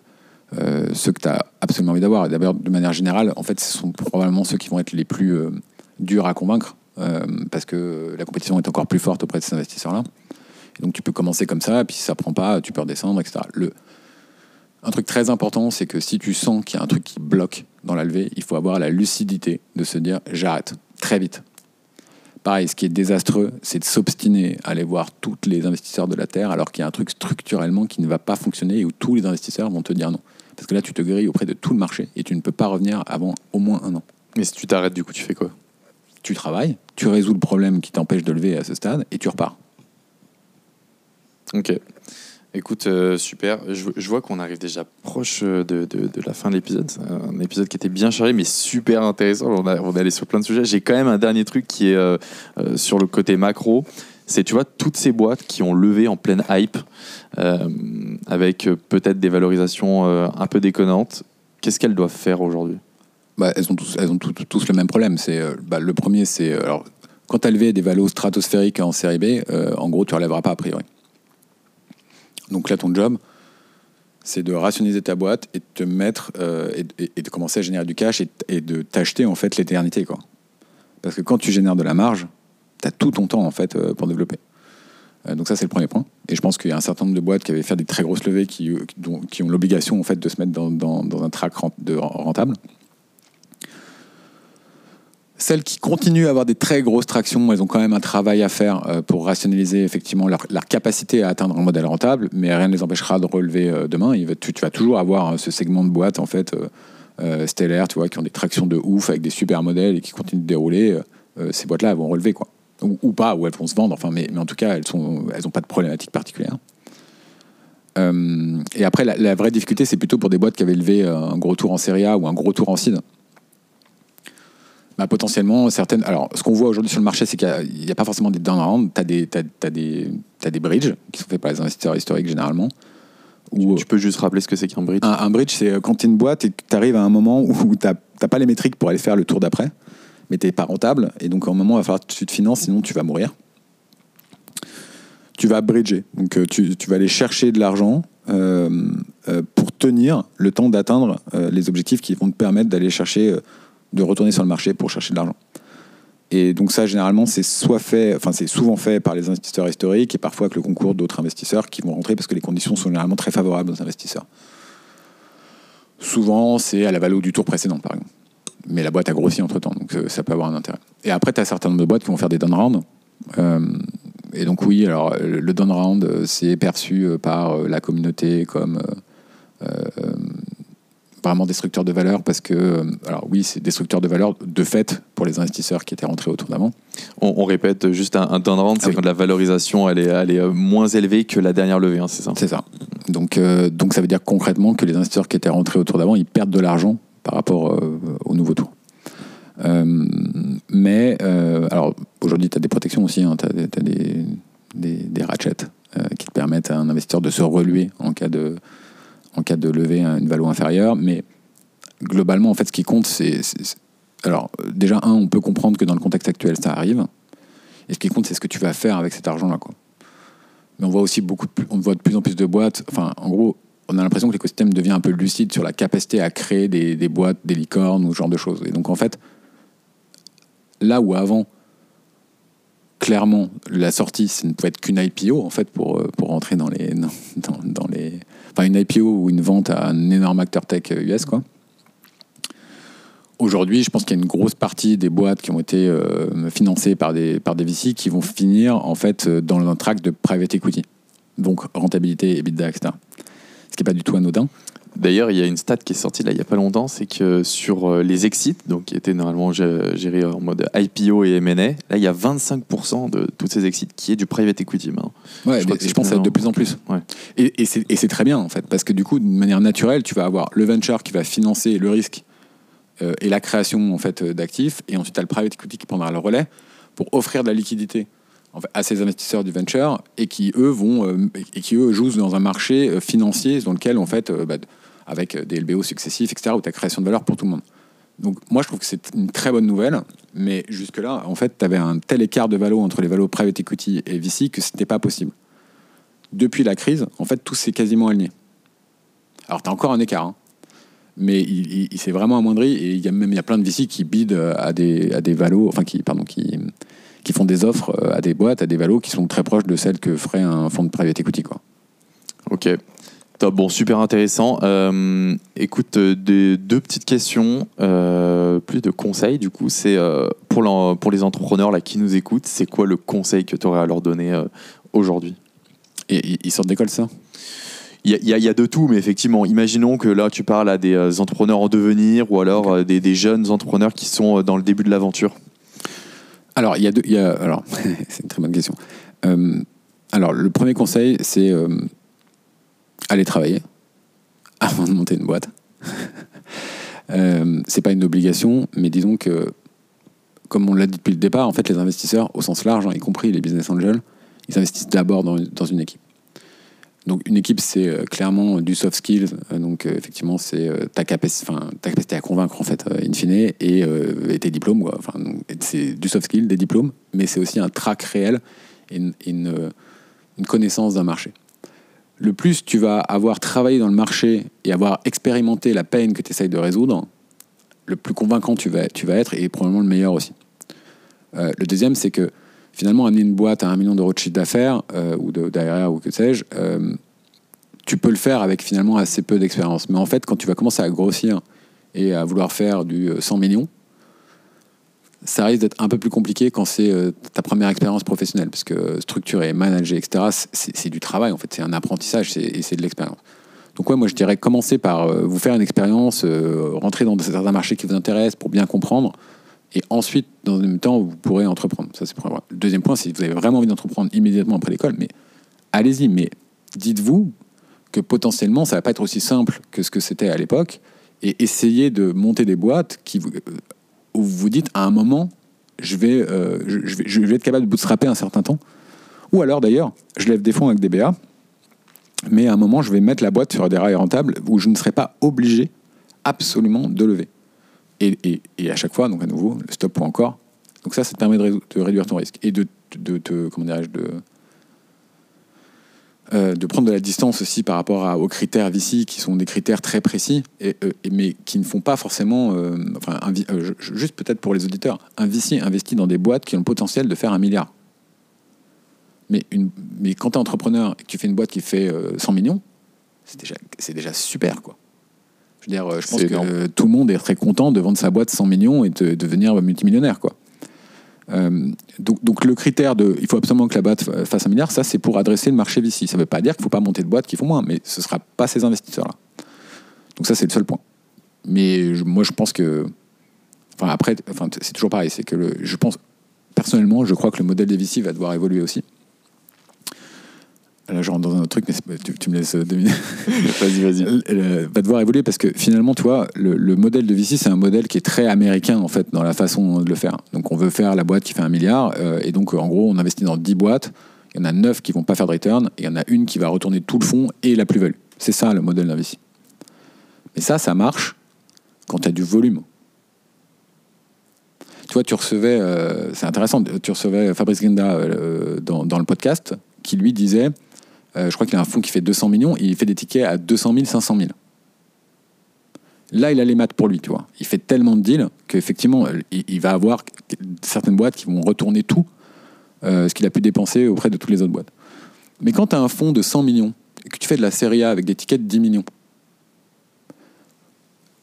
euh, ceux que tu as absolument envie d'avoir. D'abord, de manière générale, en fait, ce sont probablement ceux qui vont être les plus durs à convaincre parce que la compétition est encore plus forte auprès de ces investisseurs-là. Donc, tu peux commencer comme ça, et puis si ça prend pas, tu peux redescendre, etc. Le, un truc très important, c'est que si tu sens qu'il y a un truc qui bloque dans la levée, il faut avoir la lucidité de se dire j'arrête très vite. Pareil, ce qui est désastreux, c'est de s'obstiner à aller voir tous les investisseurs de la Terre alors qu'il y a un truc structurellement qui ne va pas fonctionner et où tous les investisseurs vont te dire non. Parce que là, tu te grilles auprès de tout le marché et tu ne peux pas revenir avant au moins un an. Mais si tu t'arrêtes, du coup, tu fais quoi? Tu travailles, tu résous le problème qui t'empêche de lever à ce stade et tu repars. Ok. Écoute, euh, super. Je, vois qu'on arrive déjà proche euh, de, la fin de l'épisode. Un épisode qui était bien chargé, mais super intéressant. On, est allé sur plein de sujets. J'ai quand même un dernier truc qui est euh, sur le côté macro. C'est, tu vois, toutes ces boîtes qui ont levé en pleine hype, avec peut-être des valorisations un peu déconnantes. Qu'est-ce qu'elles doivent faire aujourd'hui? Bah, Elles ont, tous, elles ont tous le même problème. C'est, bah, le premier, c'est. Quand tu as levé des valos stratosphériques en série B, en gros, tu ne relèveras pas a priori. Donc là, ton job, c'est de rationaliser ta boîte et de te mettre euh, et, de commencer à générer du cash et, de t'acheter en fait l'éternité. Parce que quand tu génères de la marge, tu as tout ton temps en fait euh, pour développer. Euh, donc ça c'est le premier point. Et je pense qu'il y a un certain nombre de boîtes qui avaient fait des très grosses levées qui, ont l'obligation en fait de se mettre dans, un track rentable. Celles qui continuent à avoir des très grosses tractions, elles ont quand même un travail à faire euh, pour rationaliser effectivement leur, capacité à atteindre un modèle rentable, mais rien ne les empêchera de relever euh, demain. tu, vas toujours avoir hein, ce segment de boîtes en fait euh, stellaires, tu vois, qui ont des tractions de ouf avec des super modèles et qui continuent de dérouler. ces boîtes-là, vont relever ou, pas, ou elles vont se vendre. Enfin, mais, en tout cas, elles n'ont pas de problématique particulière. et après, la, vraie difficulté, c'est plutôt pour des boîtes qui avaient levé un gros tour en série A ou un gros tour en seed. Bah, potentiellement, certaines. Alors, ce qu'on voit aujourd'hui sur le marché, c'est qu'il n'y a, pas forcément des down round. Tu as, des, as, des, des bridges qui sont faits par les investisseurs historiques généralement. Où, Tu peux juste rappeler ce que c'est qu'un bridge? Un, un bridge, c'est quand tu es une boîte et que tu arrives à un moment où tu n'as pas les métriques pour aller faire le tour d'après, mais tu n'es pas rentable. Et donc, à un moment, il va falloir que tu te finances, sinon tu vas mourir. Tu vas bridger. Donc, euh, tu, tu vas aller chercher de l'argent euh, euh, pour tenir le temps d'atteindre euh, les objectifs qui vont te permettre d'aller chercher, euh, de retourner sur le marché pour chercher de l'argent. Et donc ça, généralement, c'est soit fait, enfin c'est souvent fait par les investisseurs historiques et parfois avec le concours d'autres investisseurs qui vont rentrer parce que les conditions sont généralement très favorables aux investisseurs. Souvent, c'est à la valeur du tour précédent, par exemple. Mais la boîte a grossi entre temps, donc euh, ça peut avoir un intérêt. Et après, tu as un certain nombre de boîtes qui vont faire des down rounds. Euh, et donc, oui, alors le down round, euh, c'est perçu par la communauté comme vraiment destructeur de valeur parce que, euh, alors oui, c'est destructeur de valeur de fait pour les investisseurs qui étaient rentrés au tour d'avant. on, on répète juste un, un down round, c'est Ah oui. quand la valorisation elle est, elle est euh, moins élevée que la dernière levée, hein, c'est ça? C'est ça. Donc, euh, donc ça veut dire concrètement que les investisseurs qui étaient rentrés au tour d'avant, ils perdent de l'argent par rapport euh, au nouveau tour. Euh, mais alors aujourd'hui, tu as des protections aussi, tu as, des, des, des ratchets qui te permettent à un investisseur de se reluer en cas de, en cas de lever à une valeur inférieure. Mais globalement, en fait, ce qui compte, c'est. Alors, euh, déjà, un, on peut comprendre que dans le contexte actuel, ça arrive. Et ce qui compte, c'est ce que tu vas faire avec cet argent-là. Mais on voit aussi beaucoup de, on voit de plus en plus de boîtes. Enfin, en gros, on a l'impression que l'écosystème devient un peu lucide sur la capacité à créer des, boîtes, des licornes ou ce genre de choses. Et donc, en fait, là où avant, clairement, la sortie, ça ne pouvait être qu'une IPO, en fait, pour, euh, pour rentrer dans les, dans les. Enfin, une IPO ou une vente à un énorme acteur tech US, quoi. Aujourd'hui, je pense qu'il y a une grosse partie des boîtes qui ont été euh, financées par des, par des VC qui vont finir en fait euh, dans un track de private equity. Donc rentabilité, EBITDA, etc. Ce qui n'est pas du tout anodin. D'ailleurs, il y a une stat qui est sortie là il y a pas longtemps, c'est que sur euh, les exits, donc qui étaient normalement gé- gérés en mode IPO et M&A, là il y a 25% de tous ces exits qui est du private equity maintenant. Ouais, Je crois que je, pense que ça de plus en plus. Ouais. Et, et c'est très bien en fait, parce que du coup, d'une manière naturelle, tu vas avoir le venture qui va financer le risque euh, et la création en fait euh, d'actifs, et ensuite tu as le private equity qui prendra le relais pour offrir de la liquidité à ces investisseurs du venture et qui eux vont et qui eux jouent dans un marché financier dans lequel en fait bah, avec des LBO successifs etc où tu as création de valeur pour tout le monde. Donc moi je trouve que c'est une très bonne nouvelle, mais jusque là en fait tu avais un tel écart de valo entre les valos private equity et VC que c'était pas possible. Depuis la crise, en fait tout s'est quasiment aligné. Alors tu as encore un écart, hein, mais il, s'est vraiment amoindri et il y a même y a plein de VC qui bident à des à des valos, enfin qui pardon qui qui font des offres euh, à des boîtes, à des valos qui sont très proches de celles que ferait un fonds de private equity quoi. Ok. Top, bon, super intéressant. Euh, écoute, euh, des- deux petites questions, euh, plus de conseils du coup. C'est euh, pour, les entrepreneurs là, qui nous écoutent, c'est quoi le conseil que tu aurais à leur donner aujourd'hui? Et ils- sortent d'école ça? Il y, a- y y de tout, mais effectivement, imaginons que là tu parles à des entrepreneurs en devenir ou alors des, des jeunes entrepreneurs qui sont dans le début de l'aventure. Alors, il y a deux. il y a- alors, c'est une très bonne question. Alors, le premier conseil, c'est aller travailler avant de monter une boîte. euh, c'est pas une obligation, mais disons que, comme on l'a dit depuis le départ, en fait, les investisseurs, au sens large, hein, y compris les business angels, ils investissent d'abord dans, une équipe. Donc, une équipe, c'est euh, clairement du soft skills. Euh, donc, euh, effectivement, c'est ta, capacité à convaincre, en fait, in fine, et, tes diplômes. c'est du soft skill, des diplômes, mais c'est aussi un track réel et une connaissance d'un marché. Le plus tu vas avoir travaillé dans le marché et avoir expérimenté la peine que tu essayes de résoudre, le plus convaincant tu vas, être et probablement le meilleur aussi. Euh, le deuxième, c'est que finalement, amener une boîte à un million d'euros de chiffre d'affaires euh, ou d'ARR ou que sais-je, euh, tu peux le faire avec finalement assez peu d'expérience. Mais en fait, quand tu vas commencer à grossir et à vouloir faire du euh, 100 millions, ça risque d'être un peu plus compliqué quand c'est euh, ta première expérience professionnelle, parce que structurer, manager, etc., c'est du travail, en fait, c'est un apprentissage c'est- de l'expérience. Donc ouais, moi je dirais commencer par euh, vous faire une expérience, euh, rentrer dans certains marchés qui vous intéressent pour bien comprendre, et ensuite, dans le même temps, vous pourrez entreprendre. Ça, c'est point. Deuxième point, si vous avez vraiment envie d'entreprendre immédiatement après l'école, mais allez-y, mais dites-vous que potentiellement, ça va pas être aussi simple que ce que c'était à l'époque, et essayez de monter des boîtes qui vous, euh, où vous vous dites à un moment, je vais, euh, je, vais, je vais être capable de bootstrapper un certain temps. Ou alors d'ailleurs, je lève des fonds avec DBA mais à un moment, je vais mettre la boîte sur des rails rentables où je ne serai pas obligé absolument de lever. Et, et- et à chaque fois, donc à nouveau, le stop ou encore. Donc ça, ça te permet de, ré- de réduire ton risque et de, de, te- comment dirais-je, de, euh, de prendre de la distance aussi par rapport à- aux critères VC qui sont des critères très précis, et, euh, et- mais qui ne font pas forcément, euh, enfin, un euh, juste peut-être pour les auditeurs, un VC investit dans des boîtes qui ont le potentiel de faire un milliard. Mais, une, mais quand tu es entrepreneur et que tu fais une boîte qui fait euh, 100 millions, c'est déjà, c'est déjà super, quoi. Je veux dire, je pense que tout le monde est très content de vendre sa boîte 100 millions et de devenir multimillionnaire, quoi. Euh, donc, le critère de il faut absolument que la boîte fa- fasse un milliard, ça c'est pour adresser le marché VC. Ça ne veut pas dire qu'il ne faut pas monter de boîtes qui font moins, mais ce ne sera pas ces investisseurs-là. Donc ça c'est le seul point. Mais je- moi je pense que, enfin après, enfin c'est toujours pareil, c'est que le, je pense personnellement, je crois que le modèle des VC va devoir évoluer aussi. Là, je rentre dans un autre truc, mais tu, tu me laisses euh, deux minutes. Vas-y, vas-y. Va devoir évoluer parce que finalement, tu vois, le, le modèle de VC, c'est un modèle qui est très américain en fait dans la façon de le faire. Donc, on veut faire la boîte qui fait un milliard euh, et donc, euh, en gros, on investit dans 10 boîtes. Il y en a 9 qui vont pas faire de return et il y en a une qui va retourner tout le fonds et la plus-value. C'est ça le modèle d'un VC. Mais ça, ça marche quand tu as du volume. Tu vois, tu recevais, euh, c'est intéressant, tu recevais Fabrice Genda euh, dans, dans le podcast qui lui disait euh, je crois qu'il a un fonds qui fait 200 millions, il fait des tickets à 200 000, 500 000. Là, il a les maths pour lui, tu. Il fait tellement de deals qu'effectivement, il, il va avoir certaines boîtes qui vont retourner tout euh, ce qu'il a pu dépenser auprès de toutes les autres boîtes. Mais quand tu as un fonds de 100 millions et que tu fais de la série A avec des tickets de 10 millions,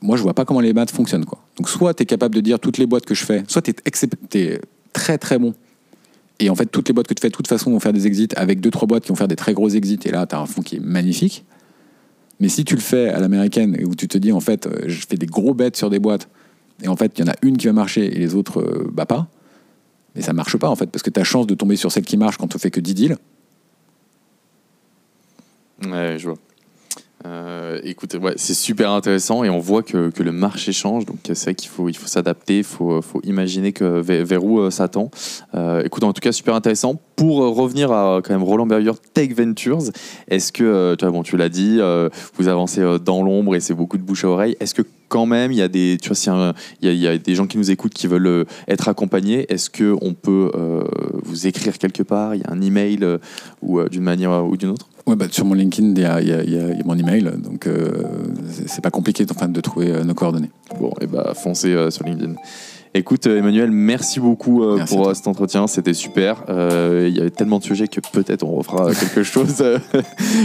moi, je vois pas comment les maths fonctionnent. Donc, soit tu es capable de dire toutes les boîtes que je fais, soit tu es, très très bon et en fait, toutes les boîtes que tu fais, de toute façon, vont faire des exits avec deux, trois boîtes qui vont faire des très gros exits. Et là, tu as un fonds qui est magnifique. Mais si tu le fais à l'américaine, où tu te dis, en fait, euh, je fais des gros bêtes sur des boîtes, et en fait, il y en a une qui va marcher et les autres, euh, bah pas, mais ça marche pas, en fait, parce que tu as chance de tomber sur celle qui marche quand tu fais que 10 deals. Ouais, je vois. Euh, c'est super intéressant et on voit que, le marché change. Donc c'est vrai qu'il faut, s'adapter, il faut, imaginer que vers, où euh, ça tend. Euh, écoute, en tout cas, super intéressant. Pour euh, revenir à quand même Roland Berger Tech Ventures, est-ce que, euh, tu vois, bon, tu l'as dit, euh, vous avancez euh, dans l'ombre et c'est beaucoup de bouche à oreille. Est-ce que quand même, il y a des, tu vois, un- il y, a- des gens qui nous écoutent qui veulent euh, être accompagnés, est-ce que on peut euh, vous écrire quelque part Il y a un email euh, ou euh, d'une manière ou d'une autre? Ouais, bah, sur mon LinkedIn, il y a, il y a- il y a- il y a mon email, donc euh, c'est- pas compliqué enfin, de trouver euh, nos coordonnées. Bon, et bah foncez euh, sur LinkedIn. Écoute, euh, Emmanuel, merci beaucoup euh, Merci pour cet entretien, c'était super. Il y avait tellement de sujets que peut-être on refera quelque chose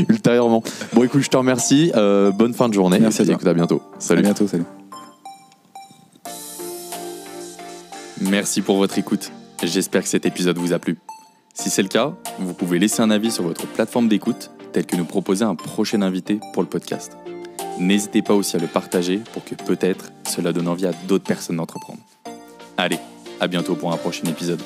ultérieurement. Bon, écoute, je te remercie. bonne fin de journée. Merci Et à toi. écoute, à bientôt. Salut. À bientôt, salut. Merci pour votre écoute. J'espère que cet épisode vous a plu. Si c'est le cas, vous pouvez laisser un avis sur votre plateforme d'écoute, tel que nous proposer un prochain invité pour le podcast. N'hésitez pas aussi à le partager pour que peut-être cela donne envie à d'autres personnes d'entreprendre. Allez, à bientôt pour un prochain épisode.